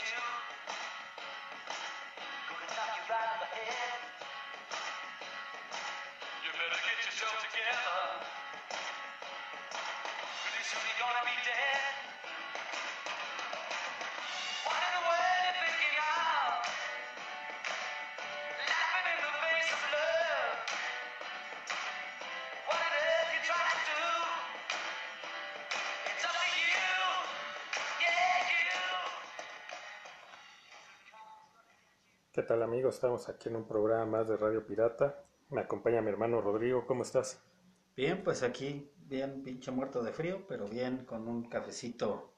you. Gonna knock you right the head. You better get yourself together. Pretty soon you're gonna be dead. ¿Qué tal amigos? Estamos aquí en un programa más de Radio Pirata. Me acompaña mi hermano Rodrigo. ¿Cómo estás? Bien, pues aquí, bien pinche muerto de frío, pero bien con un cafecito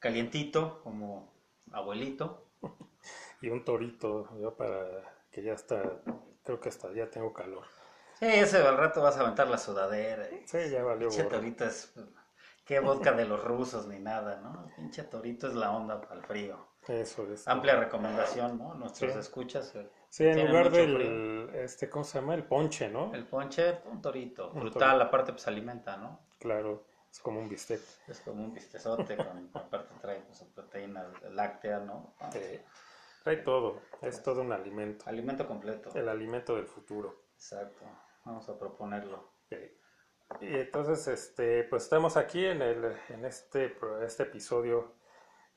calientito, como abuelito. Y un torito, yo para que ya está, creo que hasta ya tengo calor. Sí, ese al rato vas a aventar la sudadera. Sí, ya valió Pinche torito es... Qué vodka de los rusos ni nada, ¿no? Pinche torito es la onda para el frío. Eso es. Amplia recomendación, ¿no? Nuestros Sí. escuchas. eh, Sí, en lugar del, este, ¿cómo se llama? El ponche, ¿no? El ponche, un torito. Un Brutal, torito. aparte pues alimenta, ¿no? Claro, es como un bistec. Es como un bistezote, con, aparte trae pues, proteína láctea, ¿no? Eh, trae todo, es todo un alimento. Alimento completo. El alimento del futuro. Exacto. Vamos a proponerlo. Ok. Y entonces, este, pues estamos aquí en el, en este, este episodio,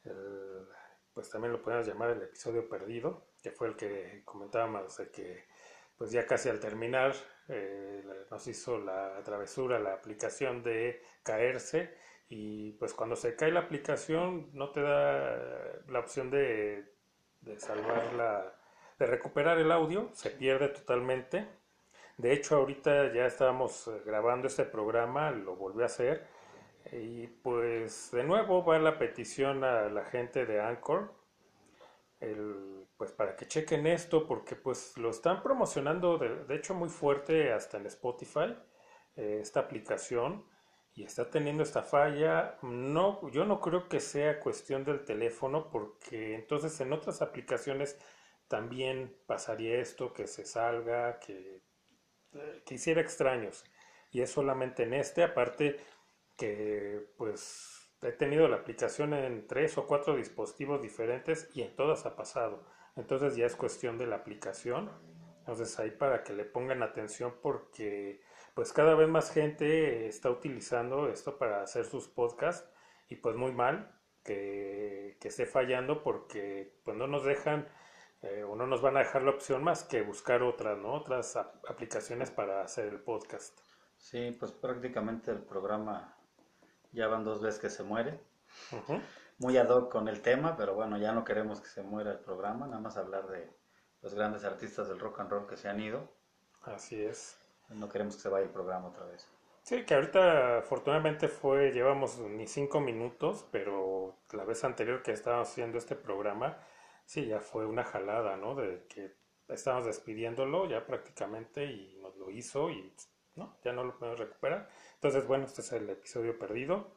el- pues también lo podemos llamar el episodio perdido, que fue el que comentábamos de que, pues ya casi al terminar, eh, nos hizo la travesura la aplicación de caerse y pues cuando se cae la aplicación no te da la opción de, de salvar la, de recuperar el audio, se pierde totalmente. De hecho, ahorita ya estábamos eh, grabando este programa, lo volví a hacer. Y pues de nuevo va la petición a la gente de Anchor, el, pues para que chequen esto, porque pues lo están promocionando de, de hecho muy fuerte hasta en Spotify, eh, esta aplicación, y está teniendo esta falla. No, yo no creo que sea cuestión del teléfono, porque entonces en otras aplicaciones también pasaría esto, que se salga, que eh, que hiciera extraños. Y es solamente en este, aparte que pues he tenido la aplicación en tres o cuatro dispositivos diferentes y en todas ha pasado. Entonces ya es cuestión de la aplicación. Entonces ahí para que le pongan atención porque pues cada vez más gente está utilizando esto para hacer sus podcasts y pues muy mal que, que esté fallando porque pues no nos dejan eh, o no nos van a dejar la opción más que buscar otras, ¿no? Otras ap- aplicaciones para hacer el podcast. Sí, pues prácticamente el programa ya van dos veces que se muere. Ujú. Muy ad hoc con el tema, pero bueno, ya no queremos que se muera el programa, nada más hablar de los grandes artistas del rock and roll que se han ido. Así es. No queremos que se vaya el programa otra vez. Sí, que ahorita afortunadamente fue, llevamos ni cinco minutos, pero la vez anterior que estábamos haciendo este programa, sí, ya fue una jalada, ¿no? De que estábamos despidiéndolo ya prácticamente y nos lo hizo y no, ya no lo podemos recuperar. Entonces, bueno, este es el episodio perdido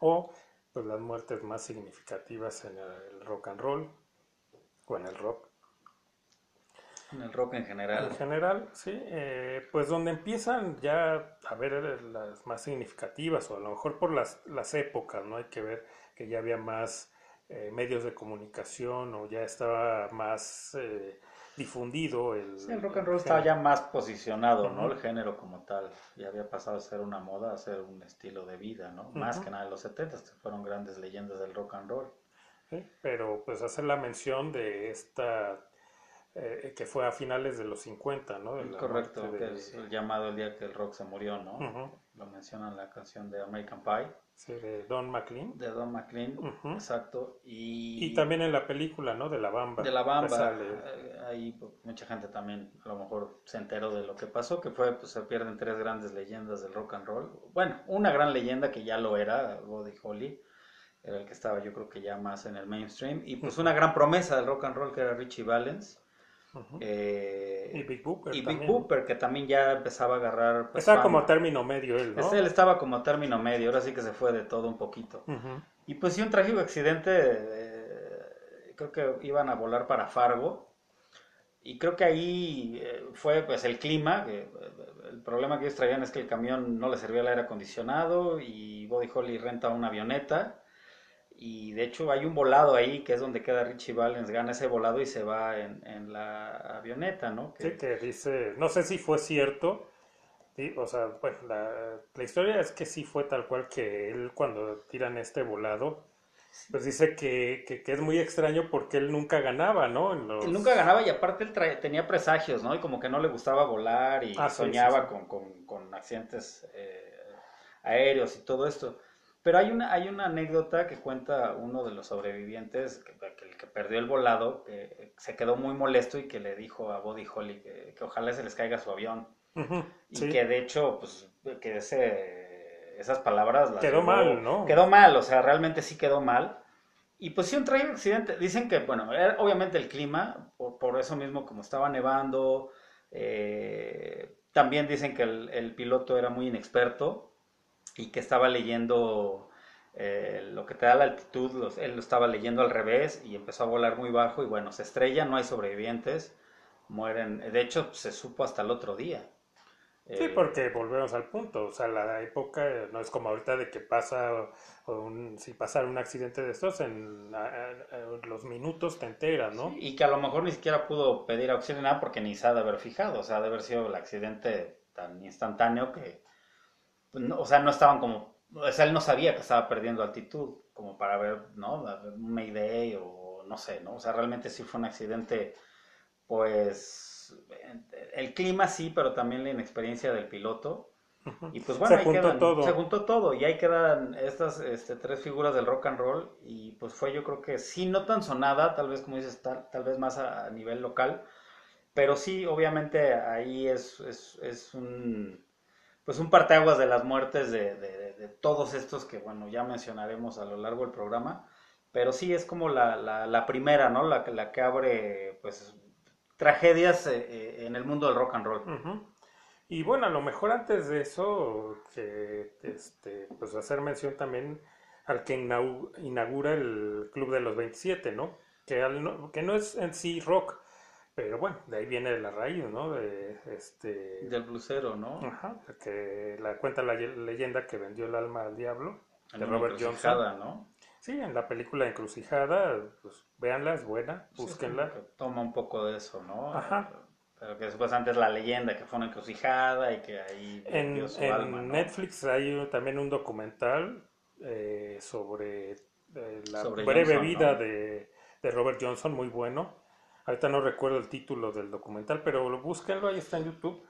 o pues las muertes más significativas en el rock and roll o en el rock. En el rock en En general. general, sí, eh, pues donde empiezan ya a ver las más significativas, o a lo mejor por las, las épocas, ¿no? Hay que ver que ya había más eh, medios de comunicación o ya estaba más eh, difundido el, Sí, el rock and roll estaba ya más posicionado, ¿no? El género como tal. Ya había pasado a ser una moda, a ser un estilo de vida, ¿no? Más que nada en los 70 que fueron grandes leyendas del rock and roll. Sí, Pero pues hacer la mención de esta, eh, que fue a finales de los 50, ¿no? De Correcto, que de- es el llamado el día que el rock se murió, ¿no? Lo mencionan en la canción de American Pie, sí, de Don McLean. de Don McLean, exacto. Y, Y también en la película, ¿no? De la Bamba. de la Bamba, Sale. eh, ahí pues, mucha gente también a lo mejor se enteró de lo que pasó, que fue, pues se pierden tres grandes leyendas del rock and roll. Bueno, una gran leyenda que ya lo era, Buddy Holly, era el que estaba yo creo que ya más en el mainstream, y pues una gran promesa del rock and roll que era Richie Valens. Eh, Y Big Booper y Big también. Booper, que también ya empezaba a agarrar... pues, Estaba fama. como a término medio él, ¿no? Este, él estaba como a término medio, ahora sí que se fue de todo un poquito. Ujú. Y pues sí, un trágico accidente, eh, creo que iban a volar para Fargo. Y creo que ahí eh, fue pues el clima, que, eh, el problema que ellos traían es que el camión no le servía el aire acondicionado y Body Holly renta una avioneta y de hecho hay un volado ahí que es donde queda Richie Valens, gana ese volado y se va en, en la avioneta, ¿no? Que- Sí, que dice, no sé si fue cierto, sí, o sea, bueno, la, la historia es que sí fue tal cual que él cuando tiran este volado, pues dice que, que, que es muy extraño porque él nunca ganaba, ¿no? En los- Él nunca ganaba y aparte él trae- tenía presagios, ¿no? Y como que no le gustaba volar y Ah, soñaba sí, sí. Con, con- con accidentes eh, aéreos y todo esto. Pero hay una, hay una anécdota que cuenta uno de los sobrevivientes, que, que el que perdió el volado, que se quedó muy molesto y que le dijo a Buddy Holly que, que ojalá se les caiga su avión. Y sí. que de hecho, pues, que ese, esas palabras las Quedó mal, ¿no? Quedó mal, o sea, realmente sí quedó mal. Y pues sí, un trágico accidente. Dicen que, bueno, era obviamente el clima, por, por eso mismo, como estaba nevando, eh, también dicen que el, el piloto era muy inexperto y que estaba leyendo eh, lo que te da la altitud, los- él lo estaba leyendo al revés y empezó a volar muy bajo y bueno, se estrella, no hay sobrevivientes, mueren. De hecho, se supo hasta el otro día. Sí, Eh, porque volvemos al punto, o sea, la época eh, no es como ahorita de que pasa, o un, si pasa un accidente de estos, en los minutos te enteras, ¿no? Y que a lo mejor ni siquiera pudo pedir auxilio nada porque ni se ha de haber fijado, o sea, ha de haber sido el accidente tan instantáneo que, no- o sea, no estaban como, o sea, él no sabía que estaba perdiendo altitud, como para ver, ¿no? Un Mayday o no sé, ¿no? O sea, realmente sí fue un accidente, pues, el clima sí, pero también la inexperiencia del piloto. Y pues bueno, Se ahí juntó quedan- todo. se juntó todo y ahí quedan estas este, tres figuras del rock and roll y pues fue yo creo que sí no tan sonada, tal vez como dices, tal, tal vez más a, a nivel local, pero sí obviamente ahí es, es, es un pues un parteaguas de las muertes de, todos estos que bueno ya mencionaremos a lo largo del programa, pero sí es como la, primera, ¿no? La, la que abre pues tragedias eh, eh, en el mundo del rock and roll. Y bueno, a lo mejor antes de eso, que este, pues hacer mención también al que inau- inaugura el Club de los 27, ¿no? Que, al que no es en sí rock, pero bueno, de ahí viene la raíz, ¿no? De este, Del blusero, ¿no? ajá, que la cuenta la ye- leyenda que vendió el alma al diablo, En de una Robert Johnson. ¿no? Sí, en la película Encrucijada, pues véanla, es buena, búsquenla. toma un poco de eso, ¿no? Ajá. Pero que después antes la leyenda que fue una encrucijada y que ahí En, su en alma, ¿no? Netflix hay también un documental eh, sobre eh, la Sobre breve Johnson, vida ¿no? de, de Robert Johnson, muy bueno. Ahorita no recuerdo el título del documental, pero lo- búsquenlo, ahí está en YouTube.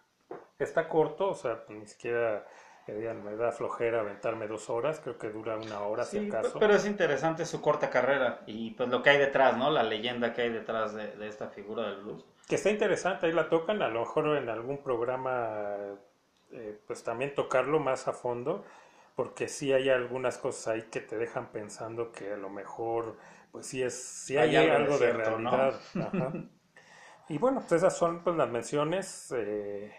Está corto, o sea, ni siquiera me da flojera aventarme dos horas, creo que dura una hora si acaso. pero es interesante su corta carrera y pues lo que hay detrás, ¿no? La leyenda que hay detrás de, de esta figura del blues. Que está interesante, ahí la tocan, a lo mejor en algún programa, eh, pues también tocarlo más a fondo, porque sí hay algunas cosas ahí que te dejan pensando que a lo mejor, pues sí es, sí hay, Hay algo de algo de, cierto, ¿no? realidad. Ajá. Y bueno, pues esas son pues las menciones eh,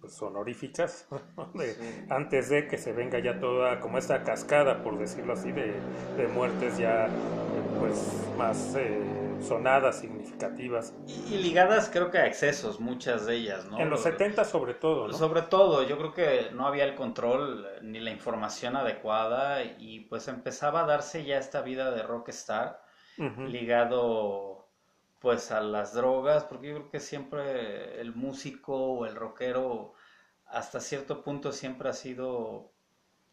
pues honoríficas, ¿no? de- Sí. antes de que se venga ya toda como esta cascada, por decirlo así, de, de muertes ya eh, pues más eh, sonadas, significativas. Y, y ligadas creo que a excesos, muchas de ellas, ¿no? En los Lo- 70 sobre todo, ¿no? Sobre todo, yo creo que no había el control ni la información adecuada y pues empezaba a darse ya esta vida de rockstar Ujú. ligado pues a las drogas, porque yo creo que siempre el músico o el rockero hasta cierto punto siempre ha sido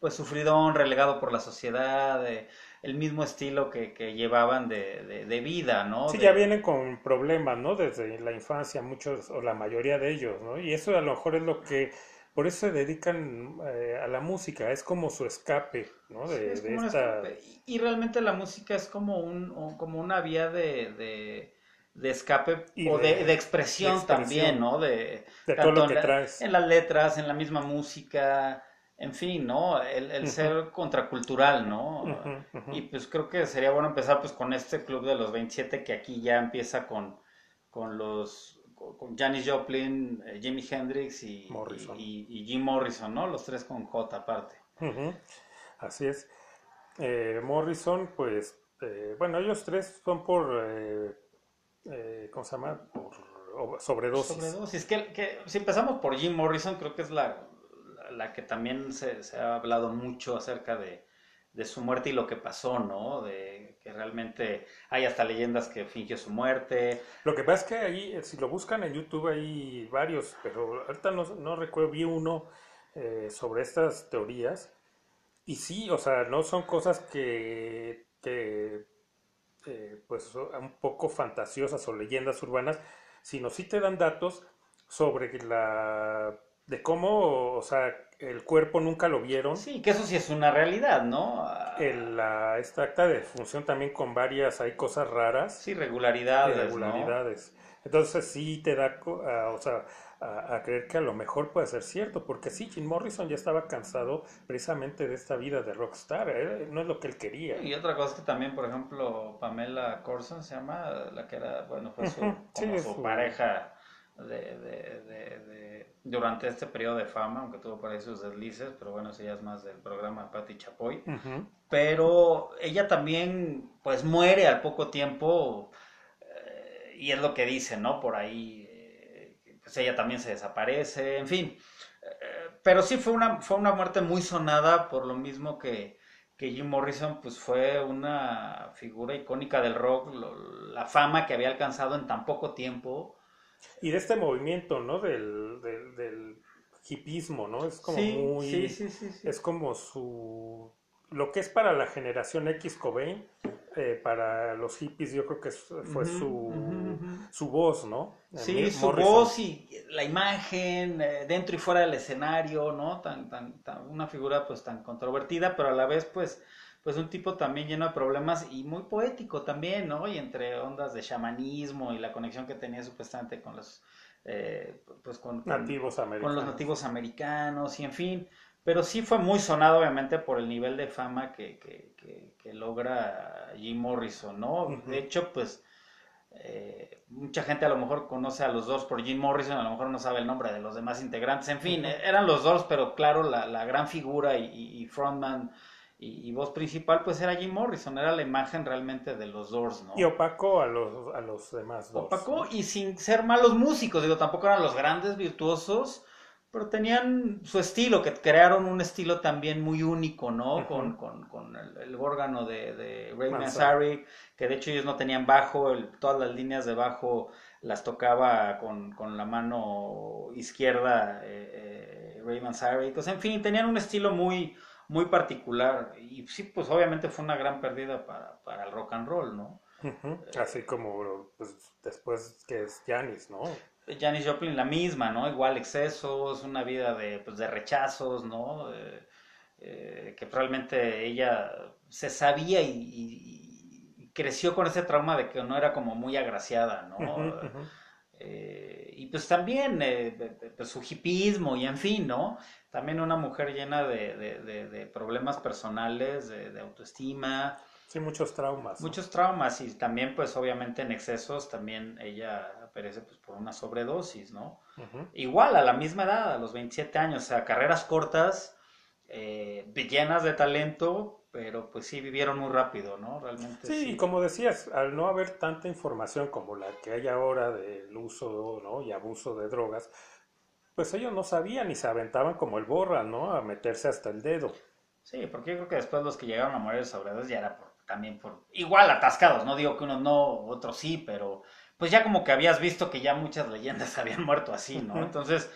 pues sufridón, relegado por la sociedad, eh, el mismo estilo que, que llevaban de, de- de vida, ¿no? Sí, De- ya vienen con problemas, ¿no? Desde la infancia, muchos o la mayoría de ellos, ¿no? Y eso a lo mejor es lo que, por eso se dedican eh, a la música, es como su escape, ¿no? Sí, es como un esta... escape. Y y realmente la música es como un, como una vía de, de, escape Y o de- de, de expresión de expresión. también, ¿no? De, todo lo que en traes. En las letras, en la misma música, en fin, ¿no? El, el Ujú. ser contracultural, ¿no? Y pues creo que sería bueno empezar pues con este club de los 27 que aquí ya empieza con, con los con Janis Joplin, eh, Jimi Hendrix y, Morrison. y, y Jim Morrison, ¿no? Los tres con J aparte. Así es. Eh, Morrison, pues, eh, bueno, ellos tres son por, eh, eh, ¿cómo se llama? Por sobredosis. Sobredosis. Que, que si empezamos por Jim Morrison, creo que es la, la, que también se, se ha hablado mucho acerca de, de su muerte y lo que pasó, ¿no? De que realmente hay hasta leyendas que fingió su muerte. Lo que pasa es que ahí, eh, si lo buscan en YouTube, hay varios, pero ahorita no, no recuerdo, vi uno eh, sobre estas teorías. Y sí, o sea, no son cosas que, que eh, pues un poco fantasiosas o leyendas urbanas, sino sí te dan datos sobre la de cómo, o sea, el cuerpo nunca lo vieron. Sí, que eso sí es una realidad, ¿no? El, la, esta acta de función también con varias, hay cosas raras, Sí, regularidades, ¿no? irregularidades. Entonces sí te da, a, o sea, a, a creer que a lo mejor puede ser cierto, porque sí, Jim Morrison ya estaba cansado precisamente de esta vida de rockstar, ¿eh? no es lo que él quería. Y otra cosa es que también, por ejemplo, Pamela Corson se llama, la que era, bueno, fue su, Ujú, sí, como su su- pareja de, de- de- de- durante este periodo de fama, aunque tuvo por ahí sus deslices, pero bueno, eso ya es más del programa Patti Chapoy. Pero ella también, pues muere al poco tiempo, eh, y es lo que dice, ¿no? Por ahí, eh, pues ella también se desaparece, en fin. Eh, pero sí fue una, fue una muerte muy sonada por lo mismo que, que Jim Morrison, pues fue una figura icónica del rock, lo- la fama que había alcanzado en tan poco tiempo. Y de este movimiento, ¿no? Del, del, del hipismo, ¿no? Es como sí, muy... sí, sí, sí, sí. Es como su... Lo que es para la generación X Cobain, eh, para los hippies yo creo que fue su, su voz, ¿no? Sí, su Morrison. voz y la imagen eh, dentro y fuera del escenario, ¿no? Tan, tan, tan- una figura pues tan controvertida, pero a la vez pues, pues un tipo también lleno de problemas y muy poético también, ¿no? Y entre ondas de chamanismo y la conexión que tenía supuestamente con los, eh, pues con, con- Nativos con americanos. los nativos americanos y en fin. Pero sí fue muy sonado, obviamente, por el nivel de fama que, que, que- que logra Jim Morrison, ¿no? De hecho, pues, eh, mucha gente a lo mejor conoce a los dos por Jim Morrison, a lo mejor no sabe el nombre de los demás integrantes. En fin, eran los dos, pero claro, la, la gran figura y- y frontman y, y voz principal, pues era Jim Morrison, era la imagen realmente de los Doors, ¿no? Y opacó a los, a los demás dos. opacó y sin ser malos músicos, digo, tampoco eran los grandes virtuosos, pero tenían su estilo, que crearon un estilo también muy único, ¿no? Con, con, con el, el órgano de, de Ray. Manzarek, que de hecho ellos no tenían bajo, el- todas las líneas de bajo las tocaba con, con la mano izquierda eh, eh, Ray Manzarek, o sea, en fin, tenían un estilo muy, muy particular y sí, pues obviamente fue una gran pérdida para, para el rock and roll, ¿no? Ujú. Así como pues, después que es Janis, ¿no? Janis Joplin la misma, ¿no? Igual excesos, una vida de, pues, de rechazos, ¿no? Eh, eh, que realmente ella se sabía y, y- y creció con ese trauma de que no era como muy agraciada, ¿no? Eh, y pues también eh, de su hipismo y en fin, ¿no? También una mujer llena de, de- de- de problemas personales, de, autoestima, Sí, muchos traumas. muchos traumas y también pues obviamente en excesos también ella perece pues por una sobredosis, ¿no? Igual a la misma edad, a los 27 años, o sea, carreras cortas, eh, llenas de talento, pero pues sí vivieron muy rápido, ¿no? Realmente Sí, y como decías, al no haber tanta información como la que hay ahora del uso ¿no? y abuso de drogas, pues ellos no sabían y se aventaban como el borra, ¿no? A meterse hasta el dedo. Sí, porque yo creo que después los que llegaron a morir de sobredosis ya era por, también por, igual atascados, no digo que unos no, otros sí, pero pues ya como que habías visto que ya muchas leyendas habían muerto así, ¿no? Entonces,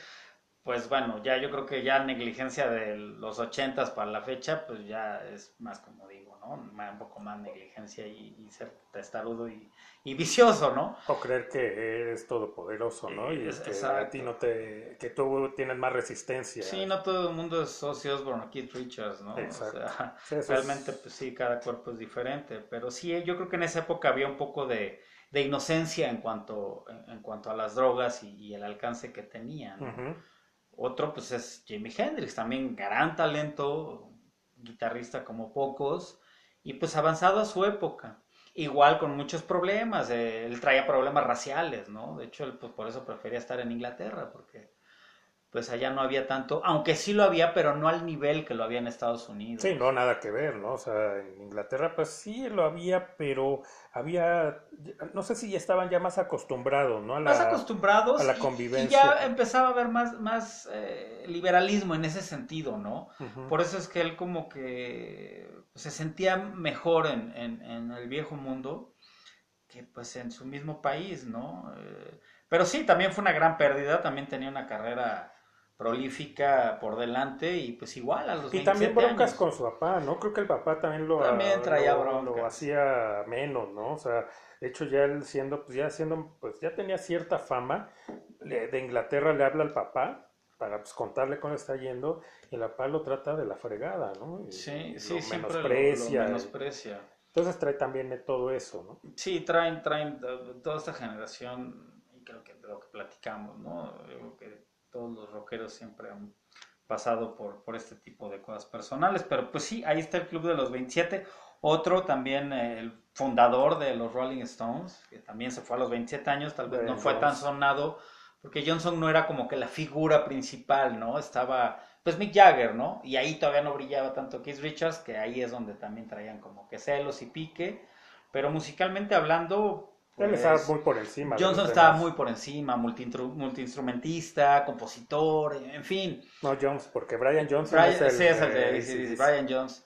pues bueno, ya yo creo que ya negligencia de los ochentas para la fecha, pues ya es más como digo, ¿no? Un poco más negligencia y, y ser testarudo y, y vicioso, ¿no? O creer que eres todopoderoso, ¿no? Y Es- que a exacto. ti no te, que tú tienes más resistencia. Sí, no todo el mundo es Ozzy Osbourne o Keith Richards, ¿no? Exacto. O sea, Sí, realmente, es- pues sí, cada cuerpo es diferente, pero sí, yo creo que en esa época había un poco de, de inocencia en cuanto, en, en cuanto a las drogas y, y el alcance que tenían. ¿no? Otro, pues es Jimi Hendrix, también gran talento, guitarrista como pocos, y pues avanzado a su época. Igual con muchos problemas, eh, él traía problemas raciales, ¿no? De hecho, él pues por eso prefería estar en Inglaterra, porque pues allá no había tanto, aunque sí lo había, pero no al nivel que lo había en Estados Unidos. Sí, no, nada que ver, ¿no? O sea, en Inglaterra, pues sí lo había, pero había, no sé si ya estaban ya más acostumbrados, ¿no? A la, más acostumbrados a la y- y, convivencia. ya empezaba a haber más, más eh, liberalismo en ese sentido, ¿no? Por eso es que él como que se sentía mejor en, en- en el viejo mundo que pues en su mismo país, ¿no? Eh, pero sí, también fue una gran pérdida, también tenía una carrera prolífica por delante y pues igual a los Y también 27 broncas años. con su papá, ¿no? Creo que el papá también lo, También traía lo- lo hacía menos, ¿no? O sea, de hecho ya él siendo, pues ya siendo, pues ya tenía cierta fama, de Inglaterra le habla al papá para pues, contarle cómo está yendo y el papá lo trata de la fregada, ¿no? Y Sí, lo sí, siempre lo- menosprecia. lo menosprecia. Entonces trae también de todo eso, ¿no? Sí, traen, traen toda esta generación, y creo que de lo que platicamos, ¿no? Yo creo que todos los rockeros siempre han pasado por, por este tipo de cosas personales, pero pues sí, ahí está el Club de los 27. Otro también, eh, el fundador de los Rolling Stones, que también se fue a los 27 años, tal vez no fue tan sonado, porque Johnson no era como que la figura principal, ¿no? Estaba, pues Mick Jagger, ¿no? Y ahí todavía no brillaba tanto Keith Richards, que ahí es donde también traían como que celos y pique, pero musicalmente hablando, Él estaba muy por encima. Johnson estaba muy por encima, multiinstru- multiinstrumentista, compositor, en fin. No, Jones, porque Brian Johnson Brian, es el, sí, es el de eh, AC/DC, sí, sí, Brian Jones.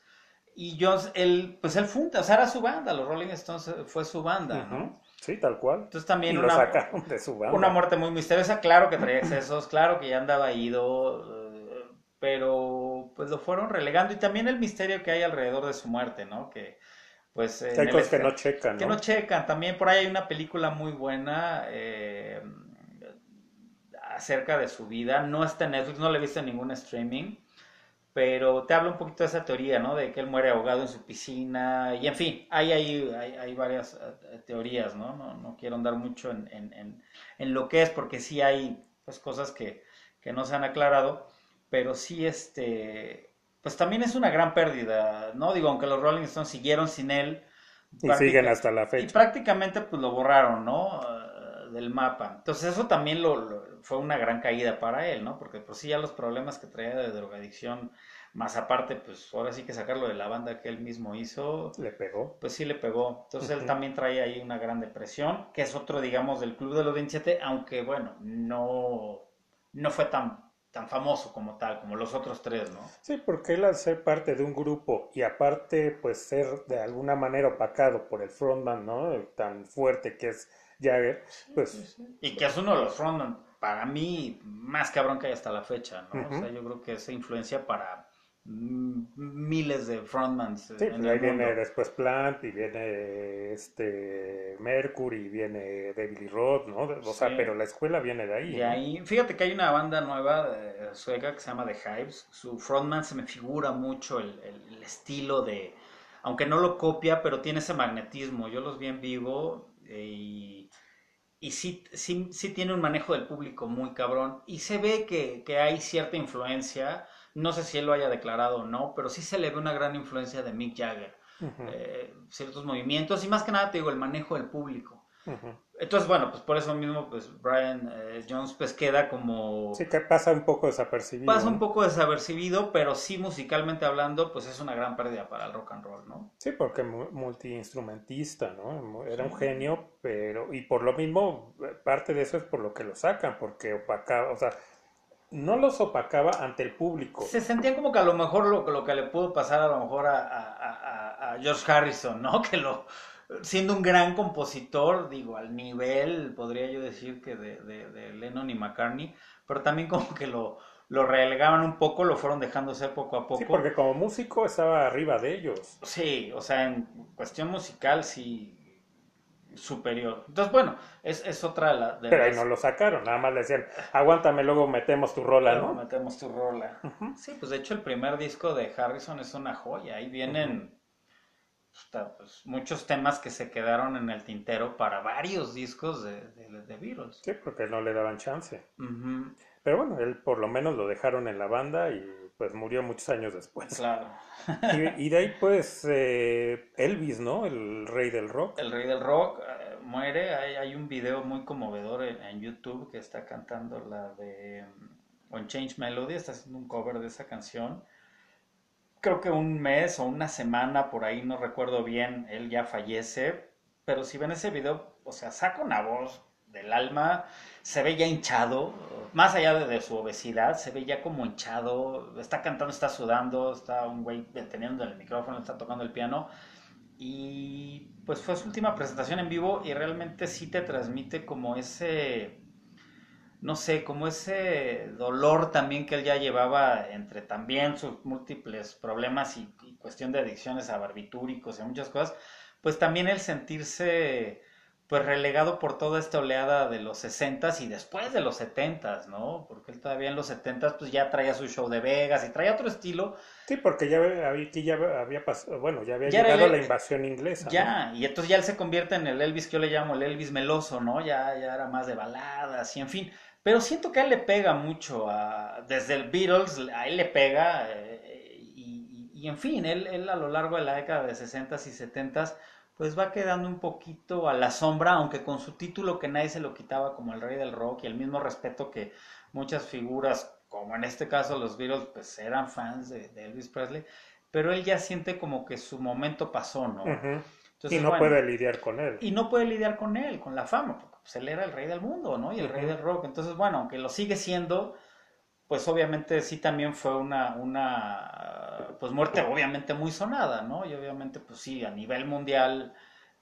Y Jones, él, pues él funda, o sea, era su banda, los Rolling Stones fue su banda, ¿no? Sí, tal cual. Entonces Y también lo una, sacaron de su banda. una muerte muy misteriosa, claro que traía excesos, claro que ya andaba ido, eh, pero pues lo fueron relegando y también el misterio que hay alrededor de su muerte, ¿no? Que pues... Hay cosas que no checan, que ¿no? no checan. También por ahí hay una película muy buena eh, acerca de su vida. No está en Netflix, no la he visto en ningún streaming. Pero te habla un poquito de esa teoría, ¿no? De que él muere ahogado en su piscina. Y en fin, hay, hay, hay, hay varias eh, teorías, ¿no? ¿no? No quiero andar mucho en, en, en, en lo que es, porque sí hay pues, cosas que, que no se han aclarado. Pero sí, este. Pues también es una gran pérdida, ¿no? Digo, aunque los Rolling Stones siguieron sin él. Y siguen hasta la y fecha. prácticamente pues lo borraron, ¿no? Eh, del mapa. Entonces eso también lo, lo- fue una gran caída para él, ¿no? Porque por sí ya los problemas que traía de drogadicción, más aparte, pues ahora sí que sacarlo de la banda que él mismo hizo, Le pegó. pues sí le pegó. Entonces él también trae ahí una gran depresión, que es otro, digamos, del Club de los 27, aunque bueno, no, no fue tan, tan famoso como tal, como los otros tres, ¿no? Sí, porque él al ser parte de un grupo y aparte pues ser de alguna manera opacado por el frontman, ¿no? Tan fuerte que es Jagger, pues Y que es uno de los frontman, para mí, más cabrón que hay hasta la fecha, ¿no? O sea, yo creo que esa influencia para miles de frontmans sí, en pues ahí viene mundo. después Plant y viene este Mercury y viene David Roth, ¿no? O sea, pero la escuela viene de ahí. Y ¿no? ahí, fíjate que hay una banda nueva eh, sueca que se llama The Hives. Su frontman se me figura mucho el, el- el estilo de, aunque no lo copia, pero tiene ese magnetismo. Yo los vi en vivo eh, y, y sí, sí, sí tiene un manejo del público muy cabrón. Y se ve que, que hay cierta influencia, no sé si él lo haya declarado o no, pero sí se le ve una gran influencia de Mick Jagger. Eh, ciertos movimientos y más que nada te digo el manejo del público. Entonces, bueno, pues por eso mismo, pues Brian eh, Jones pues queda como... Sí, que pasa un poco desapercibido. Pasa un poco desapercibido, pero sí musicalmente hablando, pues es una gran pérdida para el rock and roll, ¿no? Sí, porque mu- multiinstrumentista, ¿no? Era un genio, pero, y por lo mismo, eh, parte de eso es por lo que lo sacan, porque opacaba, o sea, no los opacaba ante el público. Se sentía como que a lo mejor lo, lo que le pudo pasar a lo mejor a, a- a- a George Harrison, ¿no? Que lo, siendo un gran compositor, digo, al nivel, podría yo decir que de, de- de Lennon y McCartney, pero también como que lo, lo relegaban un poco, lo fueron dejando ser poco a poco. Sí, porque como músico estaba arriba de ellos. Sí, o sea, en cuestión musical sí superior. Entonces, bueno, es, es otra de, la- de Pero ahí las- no lo sacaron, nada más le decían, aguántame, luego metemos tu rola, Luego ¿no? metemos tu rola. Sí, pues de hecho el primer disco de Harrison es una joya. Ahí vienen pues, muchos temas que se quedaron en el tintero para varios discos de, de, de Beatles. Sí, porque no le daban chance. Pero bueno, él por lo menos lo dejaron en la banda y pues murió muchos años después. Claro. Y, y de ahí pues eh, Elvis, ¿no? El rey del rock. El rey del rock eh, muere. Hay, hay un video muy conmovedor en, en YouTube que está cantando la de On Change Melody, está haciendo un cover de esa canción. Creo que un mes o una semana por ahí, no recuerdo bien, él ya fallece. Pero si ven ese video, o sea, saca una voz del alma, se ve ya hinchado, más allá de, su obesidad, se ve ya como hinchado, está cantando, está sudando, está un güey deteniendo el micrófono, está tocando el piano. Y pues fue su última presentación en vivo y realmente sí te transmite como ese, no sé, como ese dolor también que él ya llevaba entre también sus múltiples problemas y, y cuestión de adicciones a barbitúricos y muchas cosas, pues también el sentirse pues relegado por toda esta oleada de los 60s y después de los 70s, ¿no? Porque él todavía en los 70s pues ya traía su show de Vegas y traía otro estilo, Sí, porque ya había, aquí ya había pasado, bueno, ya había Ya llegado el- la invasión inglesa. ¿no? Ya, y entonces ya él se convierte en el Elvis que yo le llamo el Elvis meloso, ¿no? Ya, ya era más de baladas y en fin. Pero siento que a él le pega mucho, a, desde el Beatles, a él le pega, eh, y, y- y en fin, él, él a lo largo de la década de 60s y 70s, pues va quedando un poquito a la sombra, aunque con su título que nadie se lo quitaba como el rey del rock y el mismo respeto que muchas figuras, como en este caso los Beatles, pues eran fans de, de Elvis Presley, pero él ya siente como que su momento pasó, ¿no? Ujú. Entonces, y no bueno, puede lidiar con él. y no puede lidiar con él, con la fama, porque pues, él era el rey del mundo, ¿no? Y el rey del rock. Entonces, bueno, aunque lo sigue siendo, pues obviamente sí también fue una, una pues muerte obviamente muy sonada, ¿no? Y obviamente, pues sí, a nivel mundial,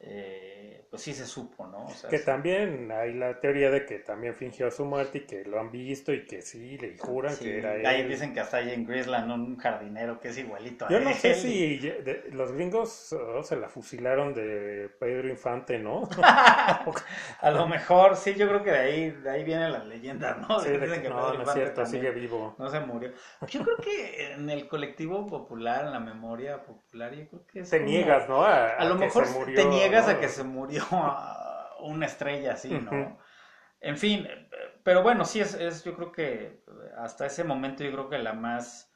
eh, pues sí se supo, ¿no? O sea, Que sí. también hay la teoría de que también fingió su muerte y que lo han visto y que sí, le juran Sí, que era él. ahí dicen que hasta hay en Grisland un jardinero que es igualito a Yo no sé él. si de- los gringos oh, se la fusilaron de Pedro Infante, ¿no? A lo mejor, sí, yo creo que de ahí, de ahí viene la leyenda, ¿no? Sí, de Dicen que que no, Pedro no es cierto, sigue vivo. No se murió. Yo creo que en el colectivo popular, en la memoria popular, yo creo que es Te como- niegas, ¿no? A, A lo que mejor se murió, te niegas ¿no? a que se murió una estrella así, ¿no? En fin, pero bueno, sí es, es, yo creo que hasta ese momento yo creo que la más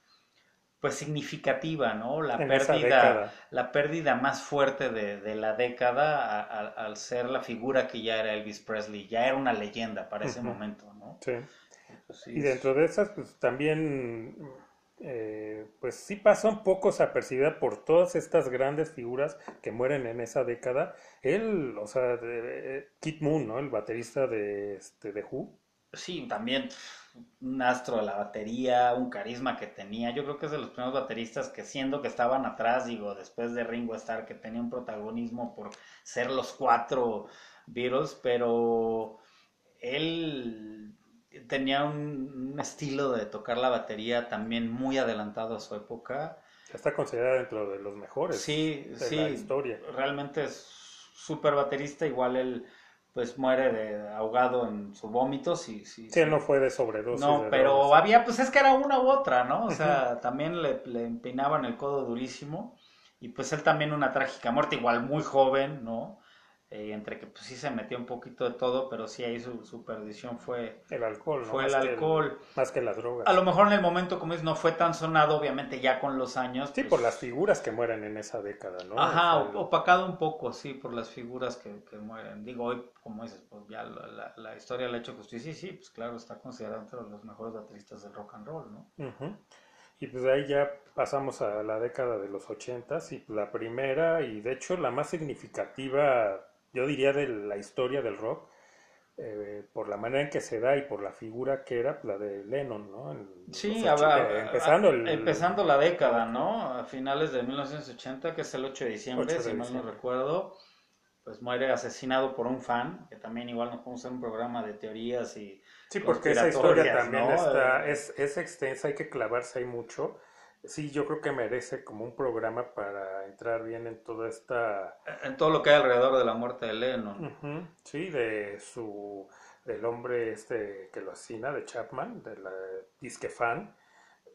pues significativa, ¿no? La En pérdida, la pérdida más fuerte de, de la década a- a- al ser la figura que ya era Elvis Presley, ya era una leyenda para ese momento, ¿no? Sí. Sí, Y dentro de esas, pues también, eh, pues sí pasa un poco desapercibida por todas estas grandes figuras que mueren en esa década. Él, o sea, de- eh, Moon, ¿no? El baterista de, este, de Who. Sí, también un astro de la batería, un carisma que tenía. Yo creo que es de los primeros bateristas que siendo que estaban atrás, digo, después de Ringo Starr, que tenía un protagonismo por ser los cuatro Beatles, pero él tenía un, un estilo de tocar la batería también muy adelantado a su época. Está considerada dentro de los mejores Sí, de sí, la historia. realmente es súper baterista, igual él pues muere de ahogado en su vómito, sí, sí, Sí, él no fue de sobredosis. no, de pero drogas. había, pues es que era una u otra, ¿no? O sea, también le, le empinaban el codo durísimo. Y pues él también una trágica muerte, igual muy joven, ¿no? Eh, entre que pues sí se metió un poquito de todo, pero sí ahí su, su perdición fue, El alcohol, ¿no? fue el Más que alcohol. más que las drogas. A lo mejor en el momento, como dices, no fue tan sonado, obviamente ya con los años. Sí, pues, por las figuras que mueren en esa década, ¿no? Ajá, O sea, o- opacado un poco, sí, por las figuras que, que mueren. Digo, hoy, como dices, pues ya la, la- la historia le ha hecho justicia. Y sí, pues claro, está considerado entre los mejores bateristas del rock and roll, ¿no? Ujú. Y pues de ahí ya pasamos a la década de los ochentas y la primera y de hecho la más significativa, yo diría, de la historia del rock, eh, por la manera en que se da y por la figura que era, la de Lennon, ¿no? En Sí, a- eh, a- empezando, el, empezando la década, ¿no? A finales de 1980, que es el 8 de diciembre, 8 de si mal no recuerdo, pues muere asesinado por un fan, que también igual nos podemos hacer un programa de teorías y... Sí, porque esa historia también ¿no? está, Eh, es, es extensa, hay que clavarse ahí mucho. Sí, yo creo que merece como un programa para entrar bien en toda esta En todo lo que hay alrededor de la muerte de Lennon. Ujú, Sí, de su del hombre este que lo asesina, de Chapman, de la disque fan,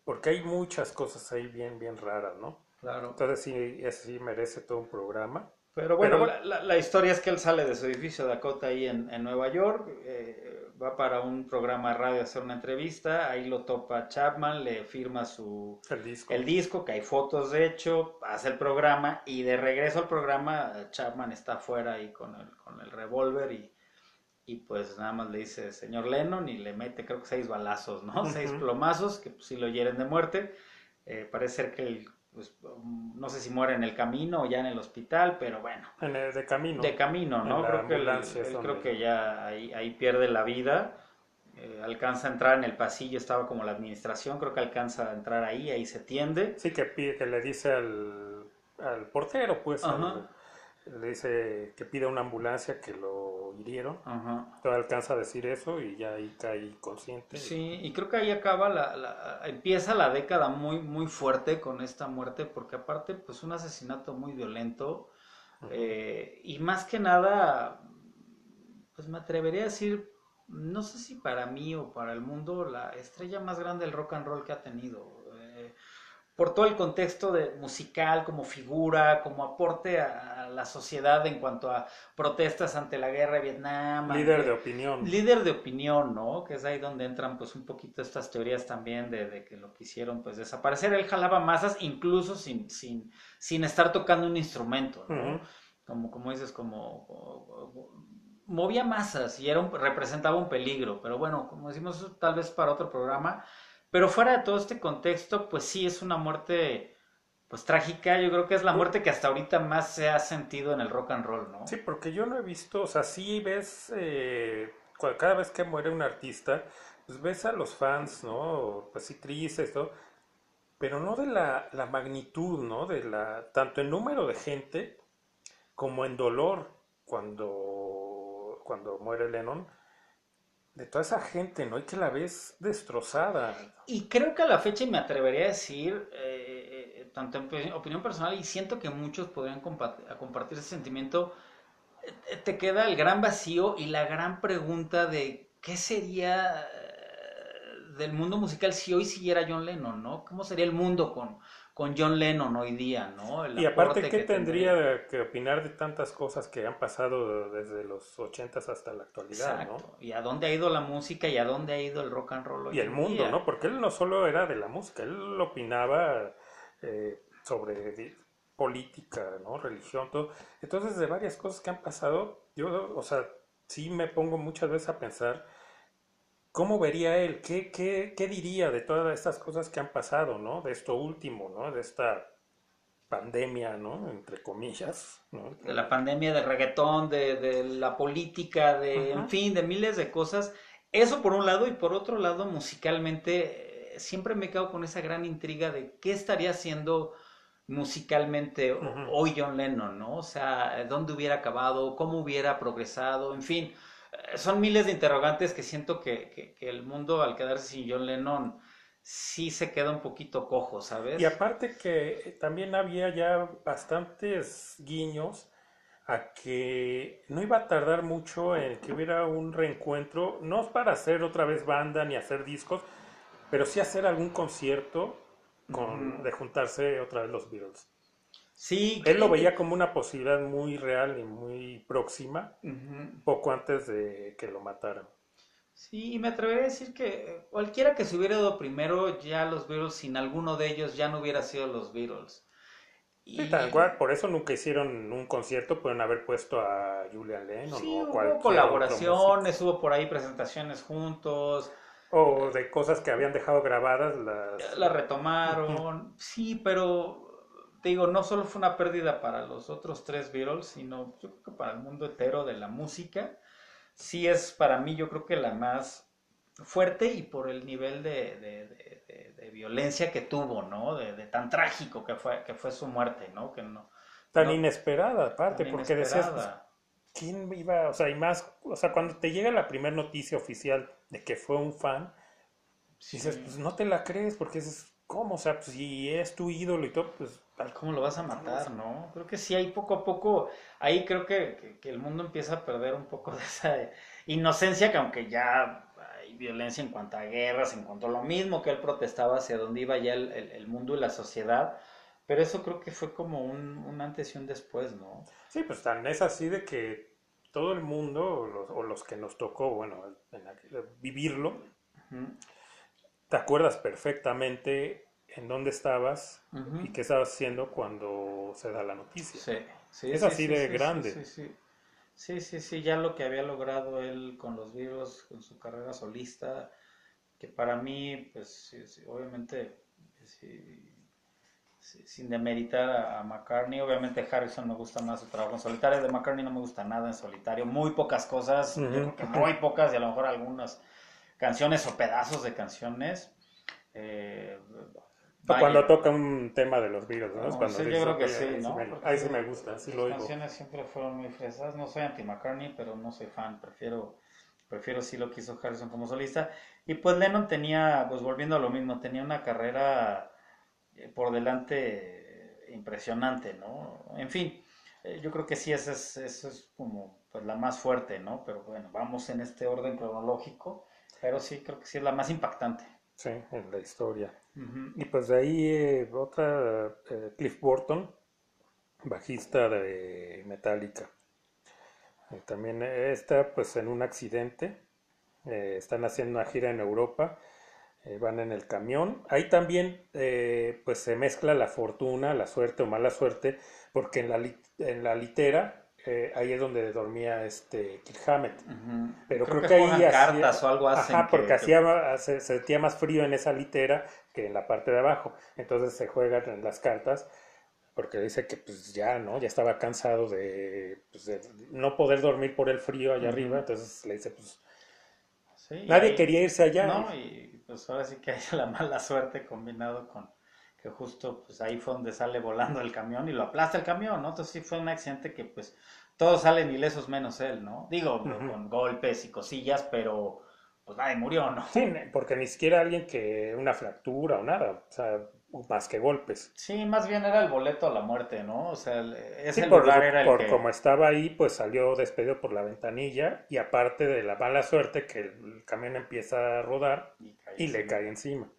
porque hay muchas cosas ahí bien, bien raras, ¿no? Claro. Entonces sí, sí merece todo un programa. Pero bueno, Pero la, la- la historia es que él sale de su edificio Dakota ahí en, en Nueva York, eh, va para un programa de radio a hacer una entrevista, ahí lo topa Chapman, le firma su El disco. el disco, que hay fotos de hecho, hace el programa y de regreso al programa Chapman está afuera ahí con el, con el revólver y, y pues nada más le dice señor Lennon y le mete creo que seis balazos, ¿no? Seis plomazos que pues, sí lo hieren de muerte. Eh, parece ser que él, pues, um, no sé si muere en el camino o ya en el hospital, pero bueno, En el de camino. de camino, ¿no? Creo que, él, él creo que ya ahí, ahí pierde la vida. Eh, alcanza a entrar en el pasillo, estaba como la administración, creo que alcanza a entrar ahí, ahí se tiende. Sí, que, pide, que le dice al, al portero, pues, al-. Le dice que pide una ambulancia que lo hirieron. Ajá. Todo alcanza a decir eso y ya ahí cae inconsciente. Sí, y creo que ahí acaba la, la- empieza la década muy, muy fuerte con esta muerte, porque aparte, pues un asesinato muy violento, eh, y más que nada, pues me atrevería a decir, no sé si para mí o para el mundo, la estrella más grande del rock and roll que ha tenido. Por todo el contexto de, musical, como figura, como aporte a, a la sociedad en cuanto a protestas ante la guerra de Vietnam. Líder ante- de opinión. líder de opinión, ¿no? Que es ahí donde entran pues un poquito estas teorías también de, de que lo quisieron pues desaparecer. Él jalaba masas incluso sin, sin, sin estar tocando un instrumento, ¿no? Como, como dices, como, como- movía masas y era un- representaba un peligro, pero bueno, como decimos, tal vez para otro programa. Pero fuera de todo este contexto, pues sí es una muerte pues trágica. Yo creo que es la muerte que hasta ahorita más se ha sentido en el rock and roll, ¿no? Sí, porque yo no he visto, o sea, sí ves, eh, cada vez que muere un artista, pues ves a los fans, ¿no? Pues sí, tristes, todo, pero no de la, la magnitud, ¿no? De la, tanto en número de gente como en dolor cuando, cuando muere Lennon, de toda esa gente, ¿no? Y que la ves destrozada. Y creo que a la fecha, me atrevería a decir, eh, eh, tanto en opinión personal, y siento que muchos podrían compartir ese sentimiento, eh, te queda el gran vacío y la gran pregunta de qué sería del mundo musical si hoy siguiera John Lennon, ¿no? ¿Cómo sería el mundo con, con John Lennon hoy día, ¿no? El Y aparte, ¿qué que tendría que opinar de tantas cosas que han pasado desde los ochentas hasta la actualidad, ¿no? Y a dónde ha ido la música y a dónde ha ido el rock and roll hoy Y el mundo, día. ¿no? Porque él no solo era de la música, él opinaba eh, sobre política, ¿no? Religión, todo. Entonces, de varias cosas que han pasado, yo, o sea, sí me pongo muchas veces a pensar cómo vería él, qué, qué, qué diría de todas estas cosas que han pasado, ¿no? De esto último, ¿no? De esta pandemia, ¿no? Entre comillas, ¿no? de la pandemia del reggaetón, de, de la política, de, en fin, de miles de cosas. Eso por un lado, y por otro lado, musicalmente, eh, siempre me quedo con esa gran intriga de qué estaría haciendo musicalmente hoy John Lennon, ¿no? O sea, dónde hubiera acabado, cómo hubiera progresado, en fin. Eh, Son miles de interrogantes que siento que, que- que el mundo al quedarse sin John Lennon sí se queda un poquito cojo, ¿sabes? Y aparte que también había ya bastantes guiños a que no iba a tardar mucho en que hubiera un reencuentro, no para hacer otra vez banda ni hacer discos, pero sí hacer algún concierto con, de juntarse otra vez los Beatles. Sí, Él lo veía como una posibilidad muy real y muy próxima, poco antes de que lo mataran. Sí, y me atrevería a decir que cualquiera que se hubiera ido primero, ya los Beatles, sin alguno de ellos, ya no hubiera sido los Beatles. Sí, Y- tal cual, por eso nunca hicieron un concierto, pueden haber puesto a Julian Lennon Sí, o hubo colaboraciones, hubo por ahí presentaciones juntos, O de cosas que habían dejado grabadas las... la retomaron. Sí, pero te digo, no solo fue una pérdida para los otros tres Beatles, sino yo creo que para el mundo entero de la música. Sí es para mí, yo creo que la más fuerte y por el nivel de, de- de- de- de violencia que tuvo, ¿no? De, tan trágico que fue, que fue su muerte, ¿no? Que no, tan no- inesperada aparte, tan porque decías, pues. ¿quién iba? O sea, y más, o sea, cuando te llega la primera noticia oficial de que fue un fan, dices, Sí. pues no te la crees, porque dices, ¿cómo? O sea, pues si es tu ídolo y todo, pues... Ay, ¿Cómo lo vas a matar, no? Creo que sí, ahí poco a poco, ahí creo que, que- que el mundo empieza a perder un poco de esa inocencia, que aunque ya hay violencia en cuanto a guerras, en cuanto a lo mismo que él protestaba hacia dónde iba ya el, el- el mundo y la sociedad, pero eso creo que fue como un, un antes y un después, ¿no? Sí, pues tan es así de que todo el mundo, o los, o los que nos tocó, bueno, en aquel- vivirlo, Ujú, te acuerdas perfectamente en dónde estabas y qué estabas haciendo cuando se da la noticia. Sí, sí, Es sí, así sí, de grande. Sí, sí, sí. Ya lo que había logrado él con los Beatles, con su carrera solista, que para mí, pues obviamente, sí, sí, sin demeritar a, a McCartney, obviamente Harrison me gusta más su trabajo en solitario, de McCartney no me gusta nada en solitario, muy pocas cosas, yo Ujú, creo que ujú. muy pocas y a lo mejor algunas canciones o pedazos de canciones. eh, vaya. cuando toca un tema de los Beatles, ¿no? No, cuando sí, yo creo que "Oye, sí, ¿no? me- ahí sí me gusta, sí lo oigo. canciones siempre fueron muy fresas. No soy anti McCartney, pero no soy fan. Prefiero, prefiero sí lo que hizo Harrison como solista. Y pues Lennon tenía, pues volviendo a lo mismo, tenía una carrera eh, por delante eh, impresionante, ¿no? En fin, eh, yo creo que sí, esa es, esa es como pues, la más fuerte, ¿no? Pero bueno, vamos en este orden cronológico. Pero sí, creo que sí es la más impactante. Sí, en la historia. Y pues de ahí eh, otra, eh, Cliff Burton, bajista de Metallica. Eh, también está pues en un accidente, eh, están haciendo una gira en Europa, eh, van en el camión. Ahí también pues se mezcla la fortuna, la suerte o mala suerte, porque en la, en la litera, eh, ahí es donde dormía este Kirk Hammett. Pero creo, que que, ahí hacía- cartas o algo hacen. Ajá, que- porque que- hacía, se, se sentía más frío en esa litera que en la parte de abajo. Entonces se juegan en las cartas porque dice que pues ya, ¿no? Ya estaba cansado de, pues, de no poder dormir por el frío allá arriba. Entonces le dice, pues Sí, nadie ahí- quería irse allá. No, y pues ahora sí que hay la mala suerte combinado con que justo pues ahí fue donde sale volando el camión y lo aplasta el camión, ¿no? Entonces sí fue un accidente que pues todos salen ilesos menos él, ¿no? Digo, con golpes y cosillas, pero pues nadie murió, ¿no? Sí, porque ni siquiera alguien que una fractura o nada, o sea, más que golpes. Sí, más bien era el boleto a la muerte, ¿no? O sea, el- ese Sí, por, lugar era el por que... como estaba ahí, pues salió despedido por la ventanilla y aparte de la mala suerte que el camión empieza a rodar y le cae encima.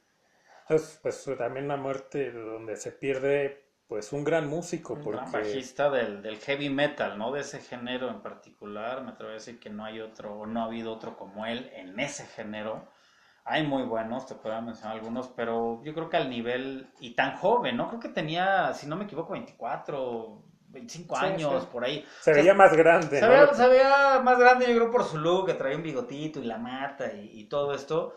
Entonces, pues también una muerte donde se pierde pues un gran músico Un gran bajista del, del heavy metal, ¿no? De ese género en particular, me atrevo a decir que no hay otro, o no ha habido otro como él en ese género. Hay muy buenos, te puedo mencionar algunos, pero yo creo que al nivel, y tan joven, ¿no? Creo que tenía, si no me equivoco, 24, 25 Sí, años, sí. por ahí. se O sea, veía más grande, se ¿no? veía, se veía más grande, yo creo, por su look, que traía un bigotito y la mata y, y todo esto,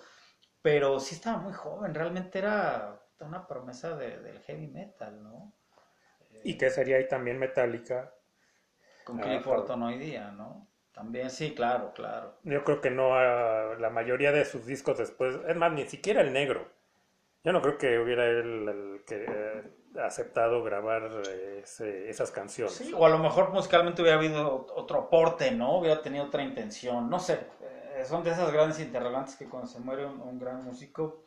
pero sí estaba muy joven, realmente era una promesa de- del heavy metal, ¿no? Y que sería ahí también Metallica. Con Ah, Cliff. Burton hoy día, ¿no? También, sí, claro, claro. Yo creo que no, ah, la mayoría de sus discos después, es más, ni siquiera el negro. Yo no creo que hubiera él el que, eh, aceptado grabar eh, ese- esas canciones. Sí, o a lo mejor musicalmente hubiera habido otro aporte, ¿no? Hubiera tenido otra intención, no sé. Son de esas grandes interrogantes que cuando se muere un, un gran músico,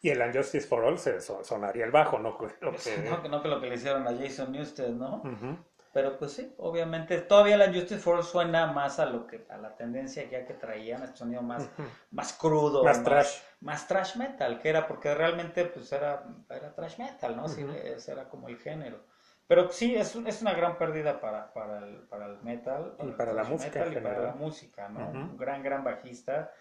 Y el Unjustice for All se so- sonaría el bajo, ¿no? Lo que- no, que- no que lo que le hicieron a Jason Newsted, ¿no? Pero pues sí, obviamente todavía la Justice for All suena más a lo que a la tendencia ya que traían, este sonido más, más crudo, Más trash. más trash metal, que era porque realmente pues era, era trash metal, ¿no? Sí, Ujú. ese era como el género. Pero sí, es, un- es una gran pérdida para, para, el, para el metal. Y el para la música metal en y para general. la música, ¿no? Un gran, gran bajista.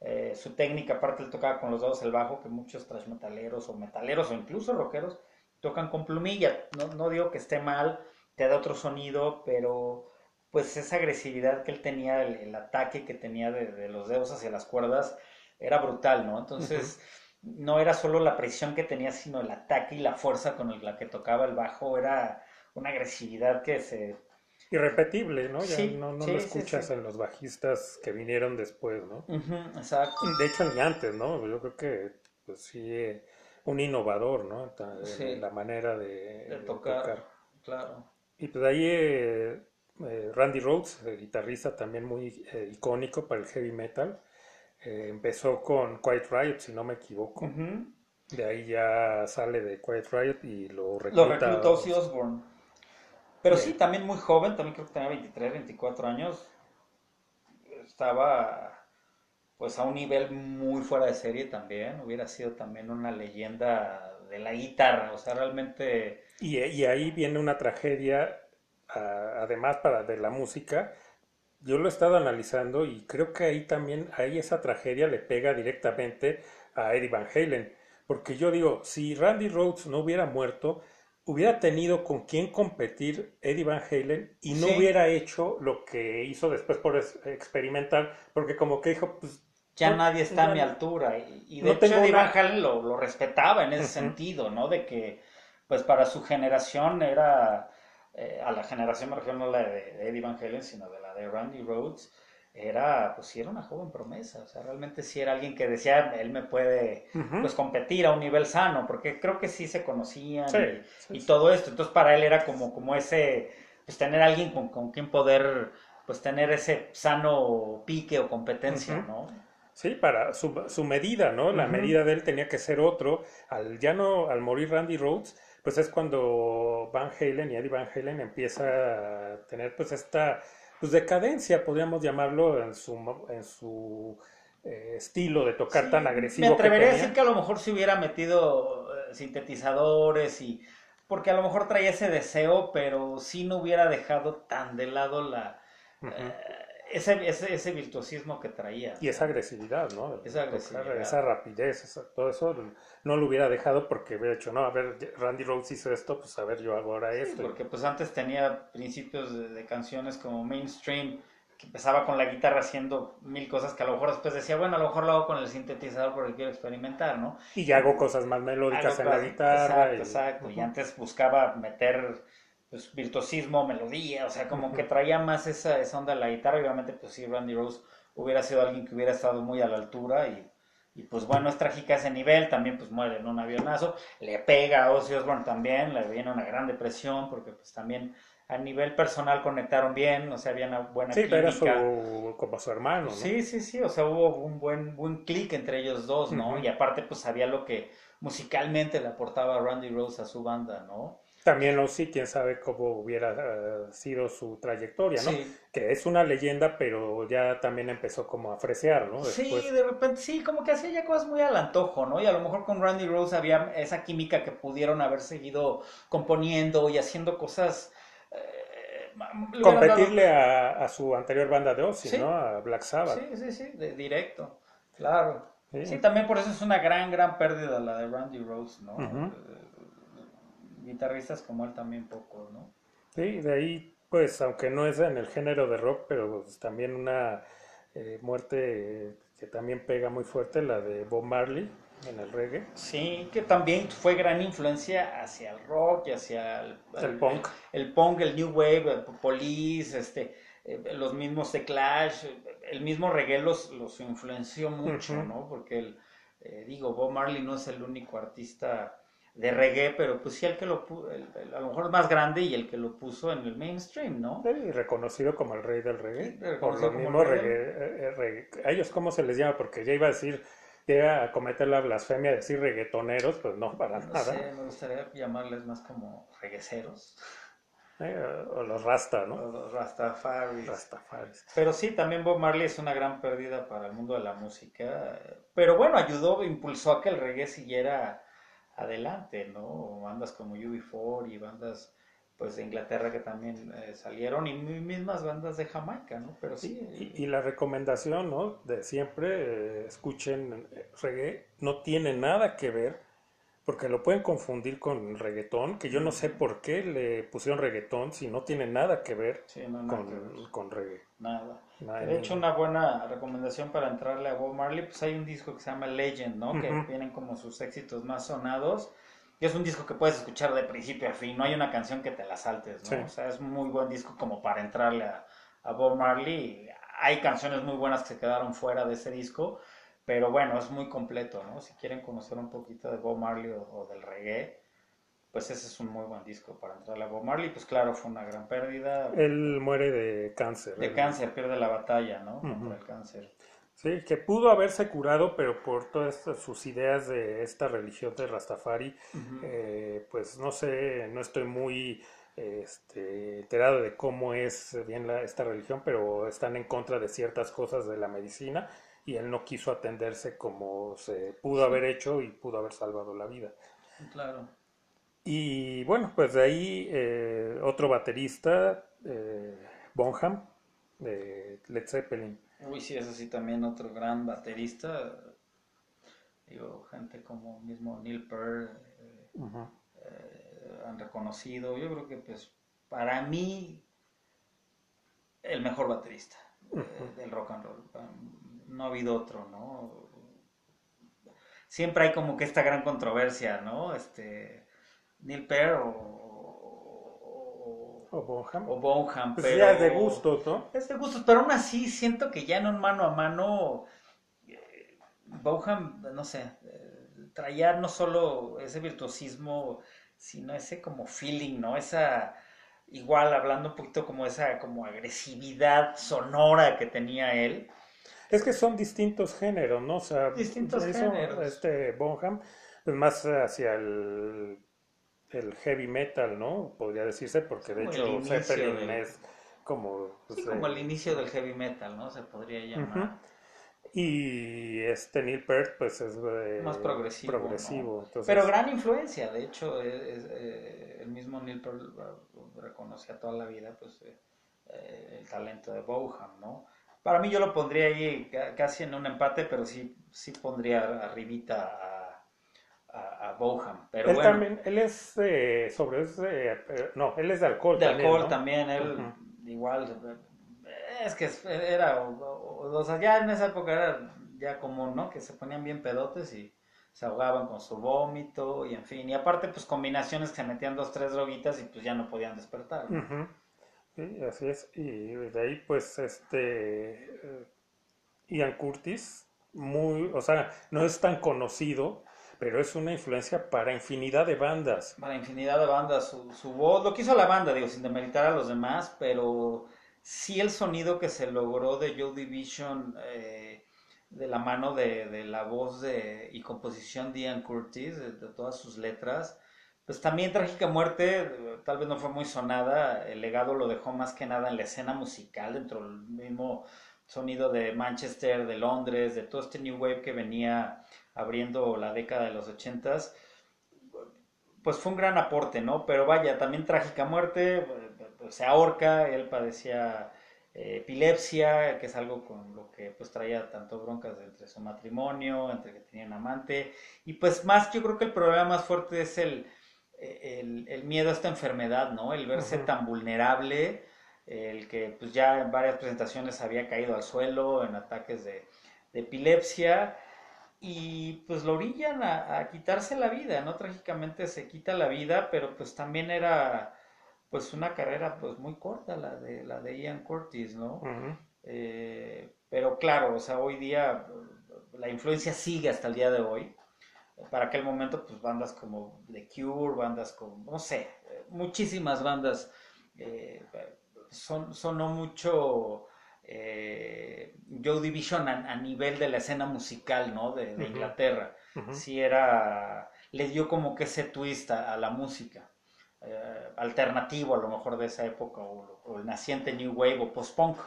Eh, su técnica, aparte él tocaba con los dedos el bajo, que muchos trash metaleros o metaleros o incluso rockeros tocan con plumilla. No, no digo que esté mal, te da otro sonido, pero pues esa agresividad que él tenía, el, el ataque que tenía de, de los dedos hacia las cuerdas, era brutal, ¿no? Entonces, no era solo la presión que tenía, sino el ataque y la fuerza con la que tocaba el bajo, era una agresividad que se... Irrepetible, ¿no? Ya Sí, no, no sí, lo escuchas sí. en los bajistas que vinieron después, ¿no? Exacto. De hecho, ni antes, ¿no? Yo creo que, pues sí, eh, un innovador, ¿no? En Sí. la manera de, De de tocar, claro. Y pues ahí eh, eh, Randy Rhoads, el guitarrista también muy eh, icónico para el heavy metal, eh, empezó con Quiet Riot, si no me equivoco. Ujú. De ahí ya sale de Quiet Riot y lo Lo recluta. reclutó Ozzy Osbourne. Pero Bien. sí, también muy joven, también creo que tenía 23, 24 años. Estaba pues a un nivel muy fuera de serie también. Hubiera sido también una leyenda de la guitarra. O sea, realmente... Y, y ahí viene una tragedia, además para de la música. Yo lo he estado analizando y creo que ahí también, ahí esa tragedia le pega directamente a Eddie Van Halen. Porque yo digo, si Randy Rhoads no hubiera muerto, hubiera tenido con quién competir Eddie Van Halen y no Sí. hubiera hecho lo que hizo después por experimentar, porque como que dijo, pues ya no, nadie está a mi altura. Y, y de No hecho Eddie una- Van Halen lo, lo respetaba en ese sentido, ¿no? De que, pues para su generación era, eh, a la generación me refiero no la de, de Eddie Van Halen, sino de la de Randy Rhodes, era, pues sí era una joven promesa, o sea, realmente sí era alguien que decía, él me puede, pues competir a un nivel sano, porque creo que sí se conocían Sí, y, sí, y sí. todo esto, entonces para él era como, como ese, pues tener alguien con, con quien poder, pues tener ese sano pique o competencia. ¿no? Sí, para su, su medida, ¿no? La medida de él tenía que ser otro. Al ya no, al morir Randy Rhodes, pues es cuando Van Halen y Eddie Van Halen empieza a tener pues esta pues decadencia, podríamos llamarlo, en su en su eh, estilo de tocar Sí, tan agresivo Me atrevería a decir que a lo mejor se hubiera metido eh, sintetizadores y porque a lo mejor traía ese deseo, pero sí no hubiera dejado tan de lado la eh, ese, ese, ese virtuosismo que traía. Y esa agresividad, ¿no? Esa tocar, agresividad. esa rapidez, esa- todo eso no lo hubiera dejado porque hubiera dicho, no, a ver, Randy Rhodes hizo esto, pues a ver, yo hago ahora Sí, esto. porque pues antes tenía principios de, de canciones como mainstream que empezaba con la guitarra haciendo mil cosas que a lo mejor después decía, bueno, a lo mejor lo hago con el sintetizador porque quiero experimentar, ¿no? Y ya hago cosas más melódicas en la guitarra. Exacto, y- exacto. Y antes buscaba meter pues, virtuosismo, melodía, o sea, como que traía más esa, esa onda de la guitarra. Y obviamente, pues sí, Randy Rose hubiera sido alguien que hubiera estado muy a la altura. Y, y, pues bueno, es trágica ese nivel. También pues muere en un avionazo. Le pega a Ozzy Osbourne también, le viene una gran depresión porque pues también a nivel personal conectaron bien, o sea, había una buena Sí, pero era química. su, como su hermano, ¿no? Sí, sí, sí, o sea, hubo un buen, buen clic entre ellos dos, ¿no? Y aparte, pues sabía lo que musicalmente le aportaba Randy Rose a su banda, ¿no? También Ozzy, quién sabe cómo hubiera eh, sido su trayectoria, ¿no? Sí. Que es una leyenda, pero ya también empezó como a fresear, ¿no? Después, Sí, de repente, sí, como que hacía ya cosas muy al antojo, ¿no? Y a lo mejor con Randy Rose había esa química que pudieron haber seguido componiendo y haciendo cosas... eh, dado- competirle a, a su anterior banda de Ozzy, Sí. ¿no? A Black Sabbath. Sí, sí, sí, de directo, claro. Sí. Sí, también por eso es una gran, gran pérdida la de Randy Rose, ¿no? Guitarristas como él también poco, ¿no? Sí, de ahí, pues, aunque no es en el género de rock, pero pues, también una eh, muerte que también pega muy fuerte, la de Bob Marley en el reggae. Sí, que también fue gran influencia hacia el rock y hacia el, El punk. el, punk, el new wave, el police, este, eh, los mismos de Clash, el mismo reggae los, los influenció mucho. ¿no? Porque el, eh, digo, Bob Marley no es el único artista de reggae, pero pues sí el que lo pu- el- el- a lo mejor más grande y el que lo puso en el mainstream, ¿no? Y reconocido como el rey del reggae. Sí, por los como el reggae, eh, eh, reggae- ¿A ellos cómo se les llama? Porque ya iba a decir, ya iba a cometer la blasfemia de decir reggaetoneros, pues no, para No nada. sé, me gustaría llamarles más como regueceros, Eh, o los rasta, o ¿no? los Rastafaris. Rastafaris. Pero sí, también Bob Marley es una gran pérdida para el mundo de la música. Pero bueno, ayudó, impulsó a que el reggae siguiera adelante, ¿no? Bandas como UB4 y bandas pues de Inglaterra que también eh, salieron y mi- mismas bandas de Jamaica, ¿no? Pero sí. Y, y la recomendación, ¿no? De siempre, eh, escuchen eh, reggae, no tiene nada que ver, porque lo pueden confundir con reggaetón, que yo no sé por qué le pusieron reggaetón si no tiene nada que ver sí, no, nada que ver, con, con reggae. nada. De hecho, una buena recomendación para entrarle a Bob Marley, pues hay un disco que se llama Legend, ¿no? Que vienen como sus éxitos más sonados. Y es un disco que puedes escuchar de principio a fin, no hay una canción que te la saltes, ¿no? Sí. O sea, es muy buen disco como para entrarle a, a Bob Marley. Hay canciones muy buenas que se quedaron fuera de ese disco, pero bueno, es muy completo, ¿no? Si quieren conocer un poquito de Bob Marley o, o del reggae, pues ese es un muy buen disco para entrarle a Bob Marley. Pues claro, fue una gran pérdida. Él muere de cáncer. De él- cáncer, pierde la batalla, ¿no? Contra el cáncer. Sí, que pudo haberse curado, pero por todas sus ideas de esta religión de Rastafari, eh, pues no sé, no estoy muy este, enterado de cómo es bien la- esta religión, pero están en contra de ciertas cosas de la medicina y él no quiso atenderse como se pudo haber hecho y pudo haber salvado la vida. Claro. Y bueno, pues de ahí eh, otro baterista, eh, Bonham, de Led Zeppelin. Uy, sí, ese sí también otro gran baterista. Digo, gente como mismo Neil Peart eh, han reconocido. Yo creo que, pues, para mí, el mejor baterista del rock and roll. No ha habido otro, ¿no? Siempre hay como que esta gran controversia, ¿no? Este, Neil Peart o, o, Bonham. o Bonham, Pues pero... ya es de gustos, ¿no? Es de gustos, pero aún así siento que ya en un mano a mano, eh, Boham, no sé, eh, traía no solo ese virtuosismo, sino ese como feeling, ¿no? Esa, igual hablando un poquito como esa como agresividad sonora que tenía él. Es que son distintos géneros, ¿no? O sea, Distintos eso, géneros. Este Bonham más hacia el, el heavy metal, ¿no? Podría decirse, porque de hecho Zeppelin del- es como... pues, Sí, como el inicio del heavy metal, ¿no? Se podría llamar. Y este Neil Peart, pues es eh, Más progresivo, progresivo, entonces- Pero gran influencia, de hecho, es- es, eh, el mismo Neil Peart reconocía toda la vida pues, eh, el talento de Boham, ¿no? Para mí yo lo pondría ahí ca- casi en un empate, pero sí, sí pondría arribita a, a, a Boham. Pero él bueno, también, él es eh, sobre ese, eh, no, él es de alcohol de también, alcohol ¿no? también, él igual, eh, es que era, o, o- o sea, ya en esa época era ya común, ¿no? Que se ponían bien pedotes y se ahogaban con su vómito y en fin, y aparte pues combinaciones que se metían dos, tres droguitas y pues ya no podían despertar. ¿no? Sí, así es. Y de ahí, pues, este eh, Ian Curtis, muy, o sea, no es tan conocido, pero es una influencia para infinidad de bandas. Para infinidad de bandas, su, su voz, lo que hizo la banda, digo, sin demeritar a los demás, pero sí el sonido que se logró de Joe Division eh, de la mano de, de la voz de, y composición de Ian Curtis, de, de todas sus letras, pues también Trágica Muerte, tal vez no fue muy sonada, el legado lo dejó más que nada en la escena musical, dentro del mismo sonido de Manchester, de Londres, de todo este New Wave que venía abriendo la década de los ochentas, pues fue un gran aporte, ¿no? Pero vaya, también trágica muerte, pues, se ahorca, él padecía eh, epilepsia, que es algo con lo que pues traía tanto broncas entre su matrimonio, entre que tenía un amante, y pues más, yo creo que el problema más fuerte es el, el, el miedo a esta enfermedad, ¿no? El verse tan vulnerable, el que pues ya en varias presentaciones había caído al suelo en ataques de, de epilepsia, y pues lo orillan a, a quitarse la vida, ¿no? Trágicamente se quita la vida, pero pues también era pues una carrera pues muy corta la de la de Ian Curtis, ¿no? Eh, pero claro, o sea, hoy día la influencia sigue hasta el día de hoy. Para aquel momento, pues bandas como The Cure, bandas como, no sé, muchísimas bandas eh, son, sonó mucho eh, Joe Division a, a nivel de la escena musical, ¿no? De, de. Inglaterra. Ujú. Sí era, le dio como que ese twist a, a la música. eh, alternativo a lo mejor de esa época, o, o el naciente New Wave o post-punk.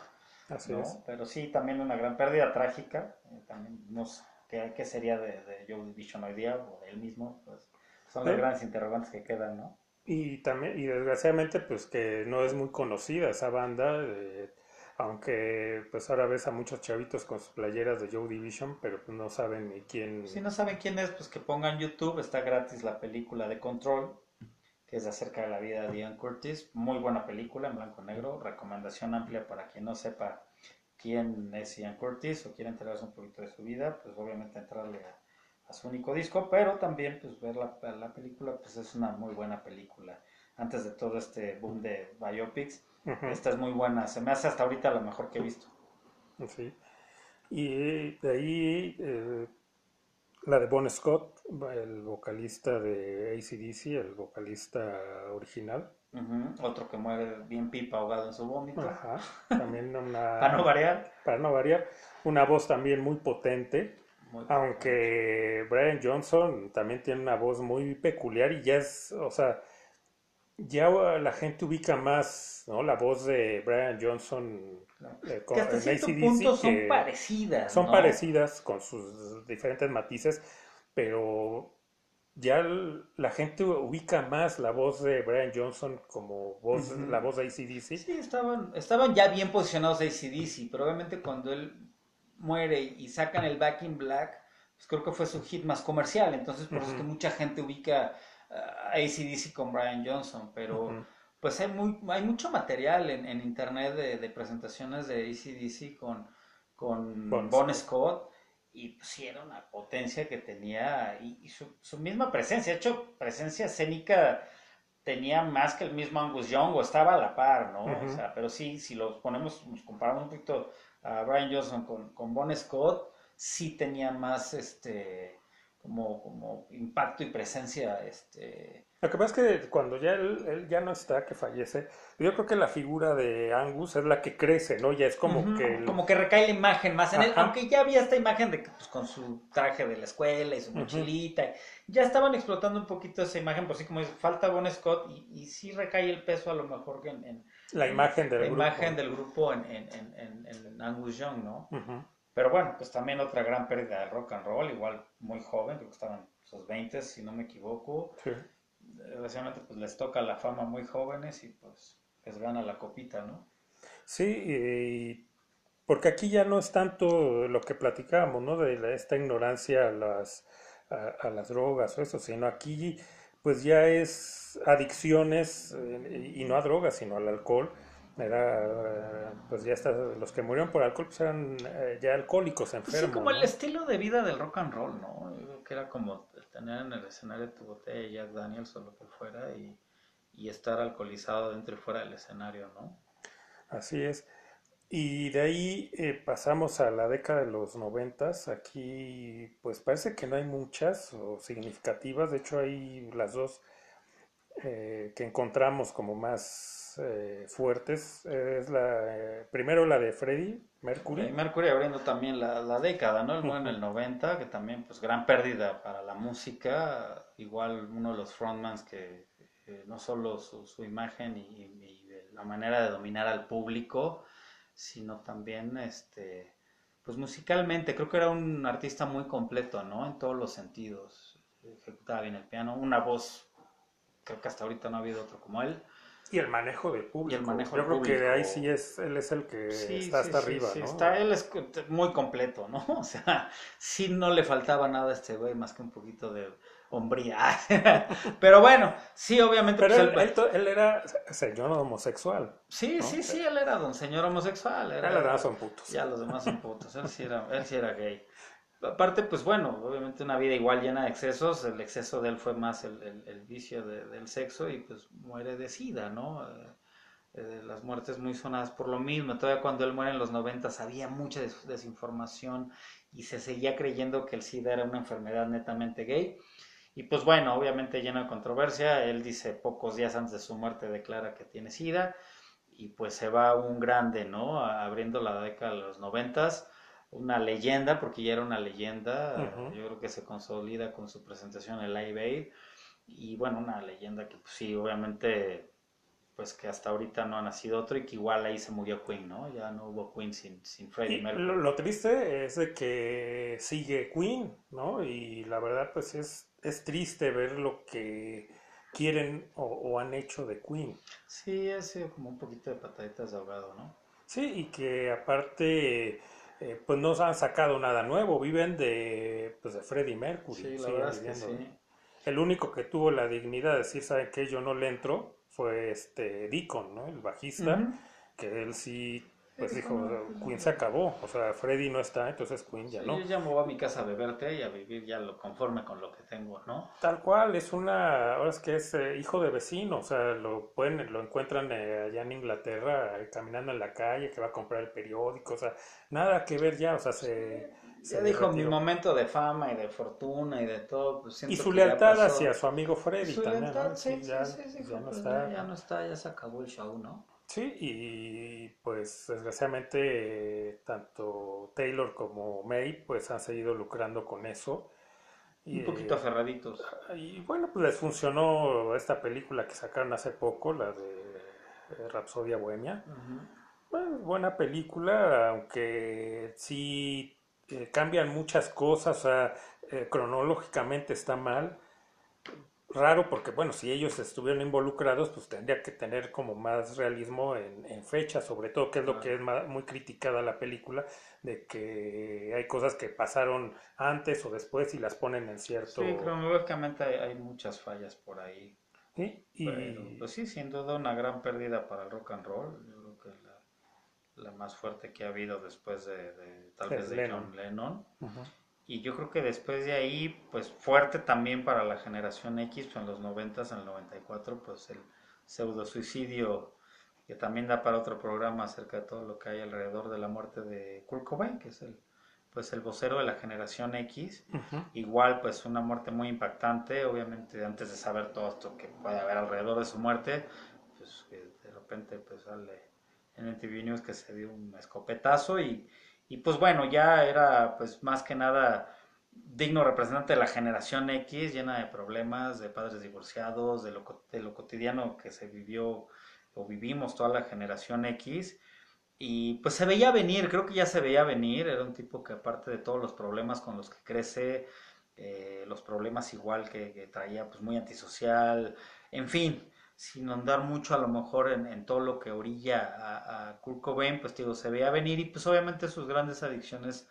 Así ¿no? es. Pero sí, también una gran pérdida trágica. eh, también no sé qué, qué sería de, de Joe Division hoy día o de él mismo. Pues, son los Sí. grandes interrogantes que quedan, ¿no? Y también, y desgraciadamente, pues que no es muy conocida esa banda, eh, aunque pues ahora ves a muchos chavitos con sus playeras de Joe Division, pero pues no saben ni quién. Si no saben quién es, pues que pongan YouTube. Está gratis la película de Control, que es acerca de la vida de Ian Curtis. Muy buena película en blanco y negro. Recomendación amplia para quien no sepa quién es Ian Curtis o quiere enterarse un poquito de su vida. Pues obviamente entrarle a, a su único disco, pero también pues ver la, la película, pues es una muy buena película. Antes de todo este boom de biopics, Esta es muy buena. Se me hace hasta ahorita la mejor que he visto. Sí. Y de ahí eh, la de Bon Scott, el vocalista de ACDC, el vocalista original. Otro que muere bien pipa ahogado en su vómito. Ajá. También una. Para no variar. para no variar, una voz también muy potente. Muy- Aunque Brian Johnson también tiene una voz muy peculiar y ya es, o sea, ya la gente ubica más, ¿no? La voz de Brian Johnson eh, con- que hasta en cierto punto son que parecidas. son ¿no? parecidas con sus diferentes matices, pero ya la gente ubica más la voz de Brian Johnson como voz, la voz de ACDC. Sí, estaban, estaban ya bien posicionados ACDC, pero obviamente cuando él muere y sacan el Back in Black, pues creo que fue su hit más comercial. Entonces, por eso es que mucha gente ubica a ACDC con Brian Johnson, pero pues hay, muy, hay mucho material en, en internet de, de presentaciones de ACDC con, con Bon Bon Scott. Y pues sí era una potencia que tenía y, y su, su misma presencia, de hecho presencia escénica tenía más que el mismo Angus Young o estaba a la par, ¿no? O sea, pero sí, si los ponemos, nos comparamos un poquito a Brian Johnson con, con Bon Scott, sí tenía más este como, como impacto y presencia este Lo que pasa es que cuando ya él, él ya no está, que fallece, yo creo que la figura de Angus es la que crece, ¿no? Ya es como que... el- como que recae la imagen más en él, aunque ya había esta imagen de que pues, con su traje de la escuela y su mochilita, ya estaban explotando un poquito esa imagen, por así como dice, falta Bon Scott y, y sí recae el peso a lo mejor que en, en la imagen del la grupo. imagen del grupo en, en, en, Angus Young, ¿no? Pero bueno, pues también otra gran pérdida del rock and roll, igual muy joven, creo que estaban en sus 20, si no me equivoco. Sí. Desgraciadamente pues les toca la fama muy jóvenes y pues les gana la copita, ¿no? Sí, y- porque aquí ya no es tanto lo que platicábamos, ¿no? De la- esta ignorancia a las, a, a las drogas o eso, sino aquí pues ya es adicciones, eh, y no a drogas, sino al alcohol. Era, pues ya está, los que murieron por alcohol pues eran eh, ya alcohólicos, Pues enfermos. sí, como ¿no? el estilo de vida del rock and roll, ¿no? Que era como tener en el escenario tu botella Jack Daniels o lo que fuera y, y estar alcoholizado dentro y fuera del escenario, ¿no? Así es. Y de ahí eh, pasamos a la década de los noventas. Aquí, pues parece que no hay muchas o significativas. De hecho, hay las dos eh, que encontramos como más eh, fuertes. Eh, es la eh, primero la de Freddie Y Mercury. Mercury abriendo también la, la década, ¿no? El muere en el 90, que también, pues, gran pérdida para la música. Igual uno de los frontmans que eh, no solo su, su imagen y, y la manera de dominar al público, sino también, este, pues, musicalmente. Creo que era un artista muy completo, ¿no? En todos los sentidos. Ejecutaba bien el piano, una voz, creo que hasta ahorita no ha habido otro como él. Y el manejo del público. manejo Yo creo que de ahí público. sí es, él es el que Sí, está sí, hasta sí, arriba, sí, ¿no? está, él es muy completo, ¿no? O sea, sí no le faltaba nada a este güey más que un poquito de hombría. Pero bueno, sí, obviamente. Pero pues, él, él- él él era señor homosexual. sí, ¿no? sí, sí, él era don señor homosexual. Era, las demás son putos. Ya los demás son putos. Él sí era, él sí era gay. Aparte, pues bueno, obviamente una vida igual llena de excesos. El exceso de él fue más el, el- vicio de- del sexo y pues muere de sida, ¿no? Eh, eh, las muertes muy sonadas por lo mismo. Todavía cuando él muere en los 90 había mucha des- desinformación y se seguía creyendo que el SIDA era una enfermedad netamente gay. Y pues bueno, obviamente lleno de controversia. Él dice pocos días antes de su muerte declara que tiene SIDA y pues se va un grande, ¿no? Abriendo la década de los noventas. Una leyenda, porque ya era una leyenda. Yo creo que se consolida con su presentación en Live Aid. Y bueno, una leyenda que pues, sí, obviamente pues que hasta ahorita no ha nacido otro y que igual ahí se murió Queen, ¿no? Ya no hubo Queen sin, sin Freddie Mercury. lo, lo triste es de que sigue Queen, ¿no? Y la verdad, pues es, es triste ver lo que quieren o, o han hecho de Queen. Sí, ha sido como un poquito de pataditas de ahogado, ¿no? Sí, y que aparte, eh, pues no han sacado nada nuevo, viven de, pues de Freddie Mercury. Sí, la siguen verdad es que viviendo, sí. ¿no? El único que tuvo la dignidad de decir, ¿saben qué? Yo no le entro, fue este Deacon, ¿no? El bajista, que él sí, pues dijo, bueno. Queen se acabó, o sea, Freddie no está, entonces Queen ya Sí, no. Yo ya me voy a mi casa a beber té y a vivir ya lo conforme con lo que tengo, ¿no? Tal cual, es una, ahora es que es eh, hijo de vecino, o sea, lo pueden, lo encuentran eh, allá en Inglaterra, eh, caminando en la calle, que va a comprar el periódico, o sea, nada que ver ya, o sea, se, Ya se dijo mi momento de fama y de fortuna y de todo, pues Y su ya lealtad hacia su amigo Freddy Su también, lealtad, ¿no? sí, Sí, ya, sí, sí, sí, ya no pues, está. ya no está, ya se acabó el show, ¿no? Sí, y pues desgraciadamente tanto Taylor como May pues han seguido lucrando con eso. Y, Un poquito eh, aferraditos. Y bueno, pues les funcionó esta película que sacaron hace poco, la de Rapsodia Bohemia. Bueno, buena película, aunque sí eh, cambian muchas cosas, o sea, eh, cronológicamente está mal. Raro porque, bueno, si ellos estuvieron involucrados, pues tendría que tener como más realismo en, en fecha, sobre todo, que es lo que es ma- muy criticada la película, de que hay cosas que pasaron antes o después y las ponen en cierto... Sí, cronológicamente hay, hay muchas fallas por ahí. ¿sí? Y Pero, pues sí, sin duda una gran pérdida para el rock and roll. Yo creo que la, la más fuerte que ha habido después de, de- tal vez de Lennon. John Lennon. Y yo creo que después de ahí, pues fuerte también para la generación X, pues en los 90, en el 94, pues el pseudo suicidio, que también da para otro programa acerca de todo lo que hay alrededor de la muerte de Kurt Cobain, que es el, pues el vocero de la generación X. Igual, pues una muerte muy impactante, obviamente antes de saber todo esto que puede haber alrededor de su muerte, pues de repente pues sale en el TV News que se dio un escopetazo y, y pues bueno, ya era pues más que nada digno representante de la generación X, llena de problemas, de padres divorciados, de lo, de lo cotidiano que se vivió o vivimos toda la generación X. Y pues se veía venir, creo que ya se veía venir, era un tipo que aparte de todos los problemas con los que crece, eh, los problemas igual que, que traía, pues muy antisocial, en fin, sin andar mucho a lo mejor en, en todo lo que orilla a, a Kurt Cobain, pues digo, se veía venir y pues obviamente sus grandes adicciones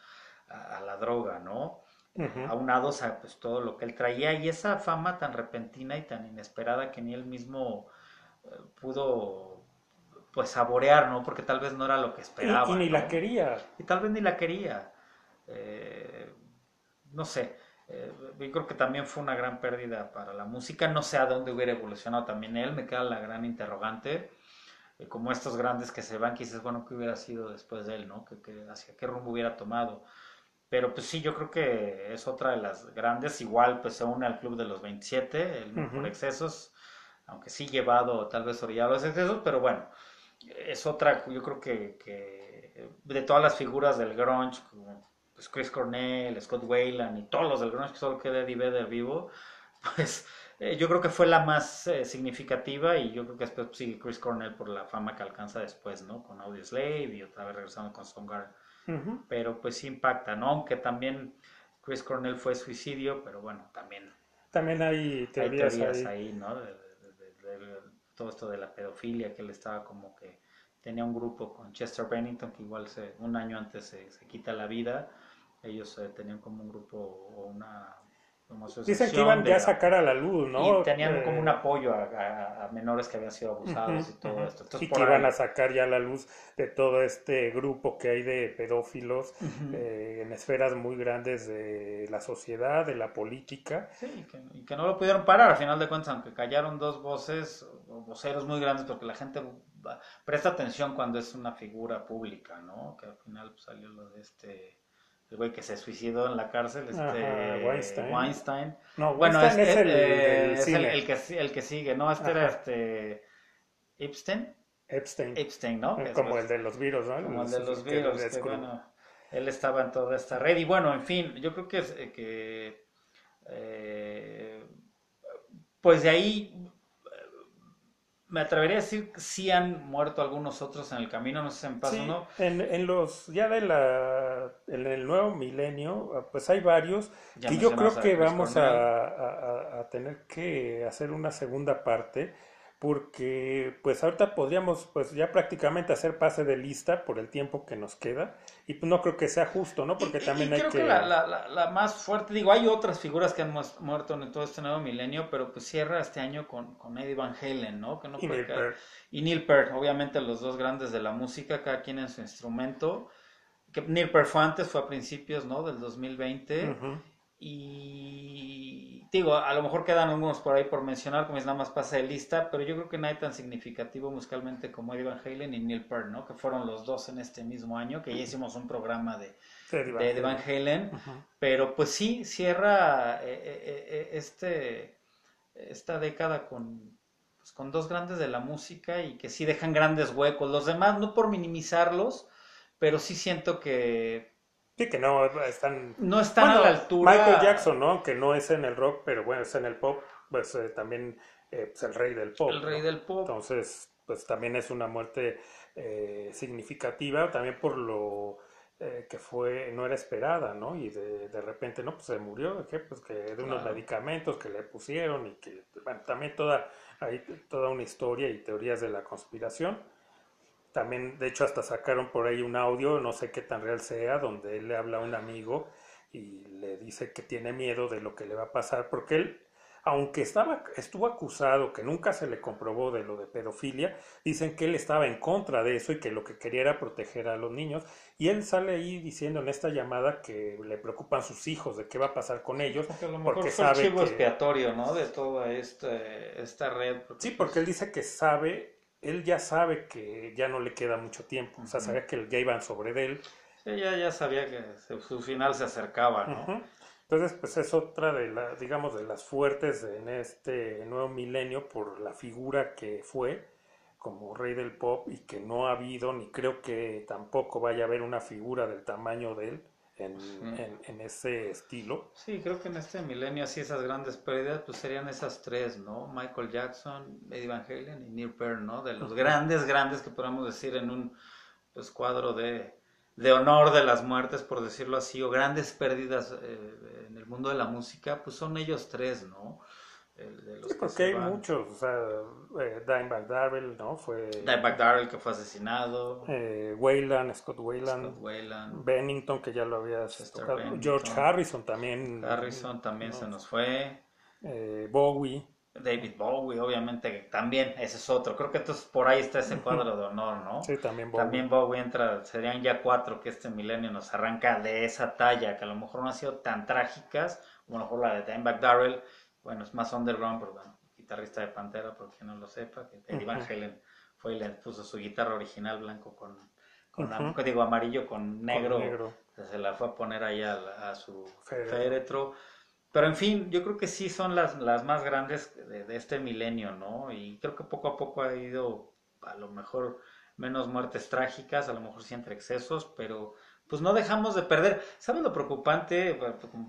a, a la droga, ¿no? Ujú. aunados a pues todo lo que él traía y esa fama tan repentina y tan inesperada que ni él mismo eh, pudo pues saborear, ¿no? Porque tal vez no era lo que Y- esperaba. y, ni ¿no? la quería. Y tal vez ni la quería. Eh, no sé. Eh, yo creo que también fue una gran pérdida para la música. No sé a dónde hubiera evolucionado también él. Me queda la gran interrogante. Eh, como estos grandes que se van, que dices, bueno, ¿qué hubiera sido después de él, no? ¿Qué, qué- hacia qué rumbo hubiera tomado? Pero pues sí, yo creo que es otra de las grandes. Igual pues se une al club de los 27, el por excesos, aunque sí llevado, tal vez orillado a los excesos, pero bueno, es otra, yo creo que, que de todas las figuras del grunge, como pues Chris Cornell, Scott Weiland y todos los del grunge que solo queda Eddie Vedder vivo, pues eh, yo creo que fue la más eh, significativa y yo creo que después sigue Chris Cornell por la fama que alcanza después, ¿no? Con Audio Slave y otra vez regresando con Soundgarden Ujú. pero pues sí impacta, ¿no? Aunque también Chris Cornell fue suicidio, pero bueno, también También hay hay teorías, ahí. ahí, ¿no? De, de- de- de- de todo esto de la pedofilia, que él estaba como que tenía un grupo con Chester Bennington, que igual se, un año antes se, se quita la vida, ellos eh, tenían como un grupo o una como Dicen que iban de ya a sacar a la luz, ¿no? y tenían Eh, como un apoyo a, a- a menores que habían sido abusados y todo esto. Entonces, y por que iban a sacar ya la luz de todo este grupo que hay de pedófilos eh, en esferas muy grandes de la sociedad, de la política. Sí, y que, y que no lo pudieron parar, al final de cuentas, aunque callaron dos voces, voceros muy grandes, porque la gente presta atención cuando es una figura pública, ¿no? Que al final pues, salió lo de este, el güey que se suicidó en la cárcel, este Ajá, Weinstein. Weinstein. No, Bueno, Weinstein es, es el, eh, del es el, cine. el que, el que sigue, ¿no? Este era este Epstein, Epstein, Epstein, ¿no? Como después- el de los virus, ¿no? como el de los virus, que bueno, él estaba en toda esta red y bueno, en fin, yo creo que, eh, que eh, pues de ahí me atrevería a decir que sí han muerto algunos otros en el camino, no sé si me pasa Sí, no. en, en los ya de la en el nuevo milenio, ah, pues hay varios Ya que yo creo que vamos a- a tener que hacer una segunda parte porque pues ahorita podríamos pues ya prácticamente hacer pase de lista por el tiempo que nos queda y pues no creo que sea justo, ¿no? Porque Y- también y hay creo que... que la, la- más fuerte, digo, hay otras figuras que han muerto en todo este nuevo milenio, pero pues cierra este año con, con Eddie Van Halen, ¿no? Que no y Neil. Peart. Y Neil Peart, obviamente los dos grandes de la música, cada quien en su instrumento. Que Neil Peart fue antes, fue a principios, ¿no? Del 2020. Ujú. Y digo, a lo mejor quedan algunos por ahí por mencionar, como es nada más pasa de lista, pero yo creo que nadie tan significativo musicalmente como Eddie Van Halen y Neil Peart, ¿no? Que fueron los dos en este mismo año, que ya hicimos un programa de, Van de Eddie Van Halen. Pero pues sí, cierra eh, eh, eh, este, esta década con, pues, con dos grandes de la música y que sí dejan grandes huecos. Los demás, no por minimizarlos, pero sí siento que Sí, que no están... no están Bueno, a la altura. Michael Jackson, ¿no? Que no es en el rock, pero bueno, es en el pop, pues eh, también eh, pues, el rey del pop. El rey ¿no? del pop. Entonces, pues también es una muerte eh, significativa, también por lo eh, que fue, no era esperada, ¿no? Y de, de repente, no, pues se murió, ¿qué? Pues que de unos Claro. medicamentos que le pusieron y que, bueno, también toda, hay toda una historia y teorías de la conspiración. También, de hecho, hasta sacaron por ahí un audio, no sé qué tan real sea, donde él le habla a un amigo y le dice que tiene miedo de lo que le va a pasar, porque él, aunque estaba, estuvo acusado, que nunca se le comprobó de lo de pedofilia, dicen que él estaba en contra de eso y que lo que quería era proteger a los niños. Y él sale ahí diciendo en esta llamada que le preocupan sus hijos, de qué va a pasar con ellos, Porque a lo mejor porque fue el sabe chivo que... expiatorio, ¿no? De toda esta, esta red. porque, Sí, porque él dice que sabe, él ya sabe que ya no le queda mucho tiempo, o sea, sabía que ya iban sobre de él. Sí, ya, ya sabía que su final se acercaba, ¿no? Entonces, pues es otra de las, digamos, de las fuertes en este nuevo milenio por la figura que fue como rey del pop y que no ha habido, ni creo que tampoco vaya a haber una figura del tamaño de él en, en- en ese estilo. Sí, creo que en este milenio así esas grandes pérdidas pues serían esas tres, ¿no? Michael Jackson, Eddie Van Halen y Neil Peart, ¿no? De los grandes, grandes que podamos decir en un pues cuadro de, de honor de las muertes, por decirlo así, o grandes pérdidas eh, en el mundo de la música, pues son ellos tres, ¿no? De los Sí, que porque hay van. muchos, o sea, eh, Dimebag Darrell, ¿no? Fue Dimebag Darrell que fue asesinado, eh, Wayland, Scott Wayland, Scott Weiland, Bennington, que ya lo habías tocado, Bennington. George Harrison también, Harrison también ¿no? se nos fue. eh, Bowie. David Bowie, obviamente, también, ese es otro. Creo que entonces por ahí está ese cuadro de honor, ¿no? Sí, también Bowie. También Bowie entra, serían ya cuatro que este milenio nos arranca de esa talla, que a lo mejor no han sido tan trágicas, como a lo mejor la de Dimebag Darrell, bueno, es más underground, pero bueno, guitarrista de Pantera, por quien no lo sepa, que Eddie Van. Halen fue y le puso su guitarra original blanco con, con am- Ujú. digo, amarillo con Con negro, negro. se la fue a poner ahí a, a su Féretro. féretro. Pero en fin, yo creo que sí son las, las más grandes de, de este milenio, ¿no? Y creo que poco a poco ha ido, a lo mejor, menos muertes trágicas, a lo mejor sí entre excesos, pero pues no dejamos de perder. ¿Sabes lo preocupante?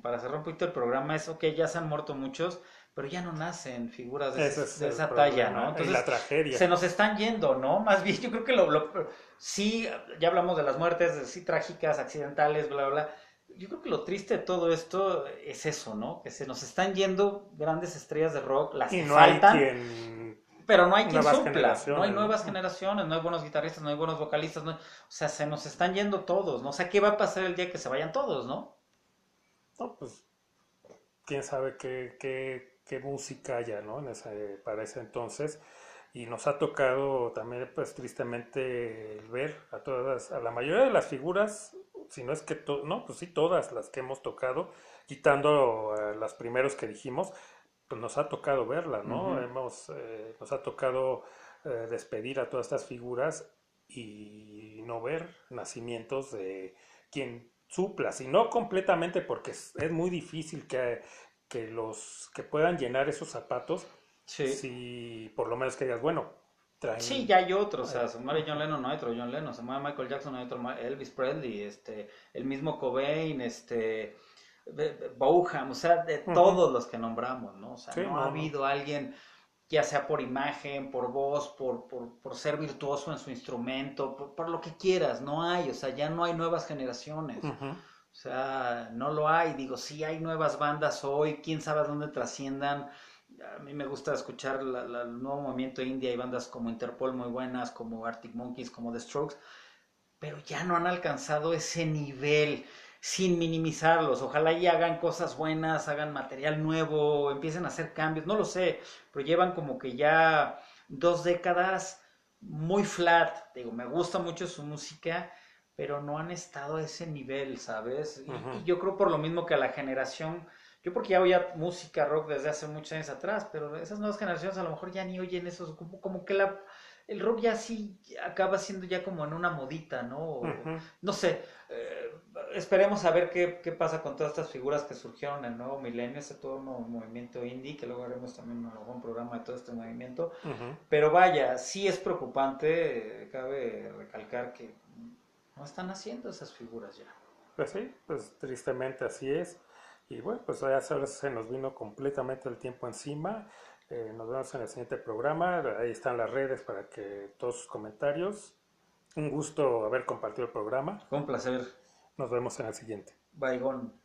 Para cerrar un poquito el programa, es, ok, ya se han muerto muchos, pero ya no nacen figuras de, Ese ese- es de el esa problema, talla, ¿no? Entonces, la tragedia. se nos están yendo, ¿no? Más bien, yo creo que lo, lo- sí, ya hablamos de las muertes, de- sí, trágicas, accidentales, bla, bla, bla. Yo creo que lo triste de todo esto es eso, ¿no? Que se nos están yendo grandes estrellas de rock, las Y que no hay quien... pero no hay quien supla, no hay ¿no? nuevas generaciones, no hay buenos guitarristas, no hay buenos vocalistas, no hay- o sea, se nos están yendo todos, ¿no? O sea, ¿qué va a pasar el día que se vayan todos, no? No, pues, quién sabe qué, qué, qué música haya, ¿no? En ese, para ese entonces. Y nos ha tocado también, pues, tristemente ver a todas, a la mayoría de las figuras, si no es que, to- no, pues sí, todas las que hemos tocado, quitando a las primeros que dijimos, pues nos ha tocado verla, ¿no? Hemos, eh, nos ha tocado eh, despedir a todas estas figuras y no ver nacimientos de quien supla, si no completamente porque es, es muy difícil que, que los que puedan llenar esos zapatos, Sí. si por lo menos que digas, bueno, traen... Sí, ya hay otros, o sea, se muere John Lennon, no hay otro John Lennon, se muere Michael Jackson, no hay otro Elvis Presley, este, el mismo Cobain, este, Boham, o sea, de todos los que nombramos, ¿no? O sea, Sí, no, no, ha habido alguien, ya sea por imagen, por voz, por, por, por ser virtuoso en su instrumento, por, por lo que quieras, no hay, o sea, ya no hay nuevas generaciones. Ujú. O sea, no lo hay. Digo, sí hay nuevas bandas hoy, quién sabe dónde trasciendan. A mí me gusta escuchar la- el nuevo movimiento indie. Hay bandas como Interpol muy buenas, como Arctic Monkeys, como The Strokes, pero ya no han alcanzado ese nivel sin minimizarlos. Ojalá y hagan cosas buenas, hagan material nuevo, empiecen a hacer cambios. No lo sé, pero llevan como que ya dos décadas muy flat. Digo, me gusta mucho su música, pero no han estado a ese nivel, ¿sabes? Y, yo creo por lo mismo que a la generación, yo porque ya oía música rock desde hace muchos años atrás, pero esas nuevas generaciones a lo mejor ya ni oyen eso, como, como que la, el rock ya sí acaba siendo ya como en una modita, ¿no? O- no sé, eh, esperemos a ver qué, qué pasa con todas estas figuras que surgieron en el nuevo milenio, ese todo un nuevo movimiento indie, que luego haremos también un programa de todo este movimiento. Ujú. Pero vaya, sí es preocupante, eh, cabe recalcar que no están haciendo esas figuras ya. Pues sí, pues tristemente así es. Y bueno, pues ya sabes, se nos vino completamente el tiempo encima. Eh, nos vemos en el siguiente programa. Ahí están las redes para que todos sus comentarios. Un gusto haber compartido el programa. Un placer. Nos vemos en el siguiente. Baigón.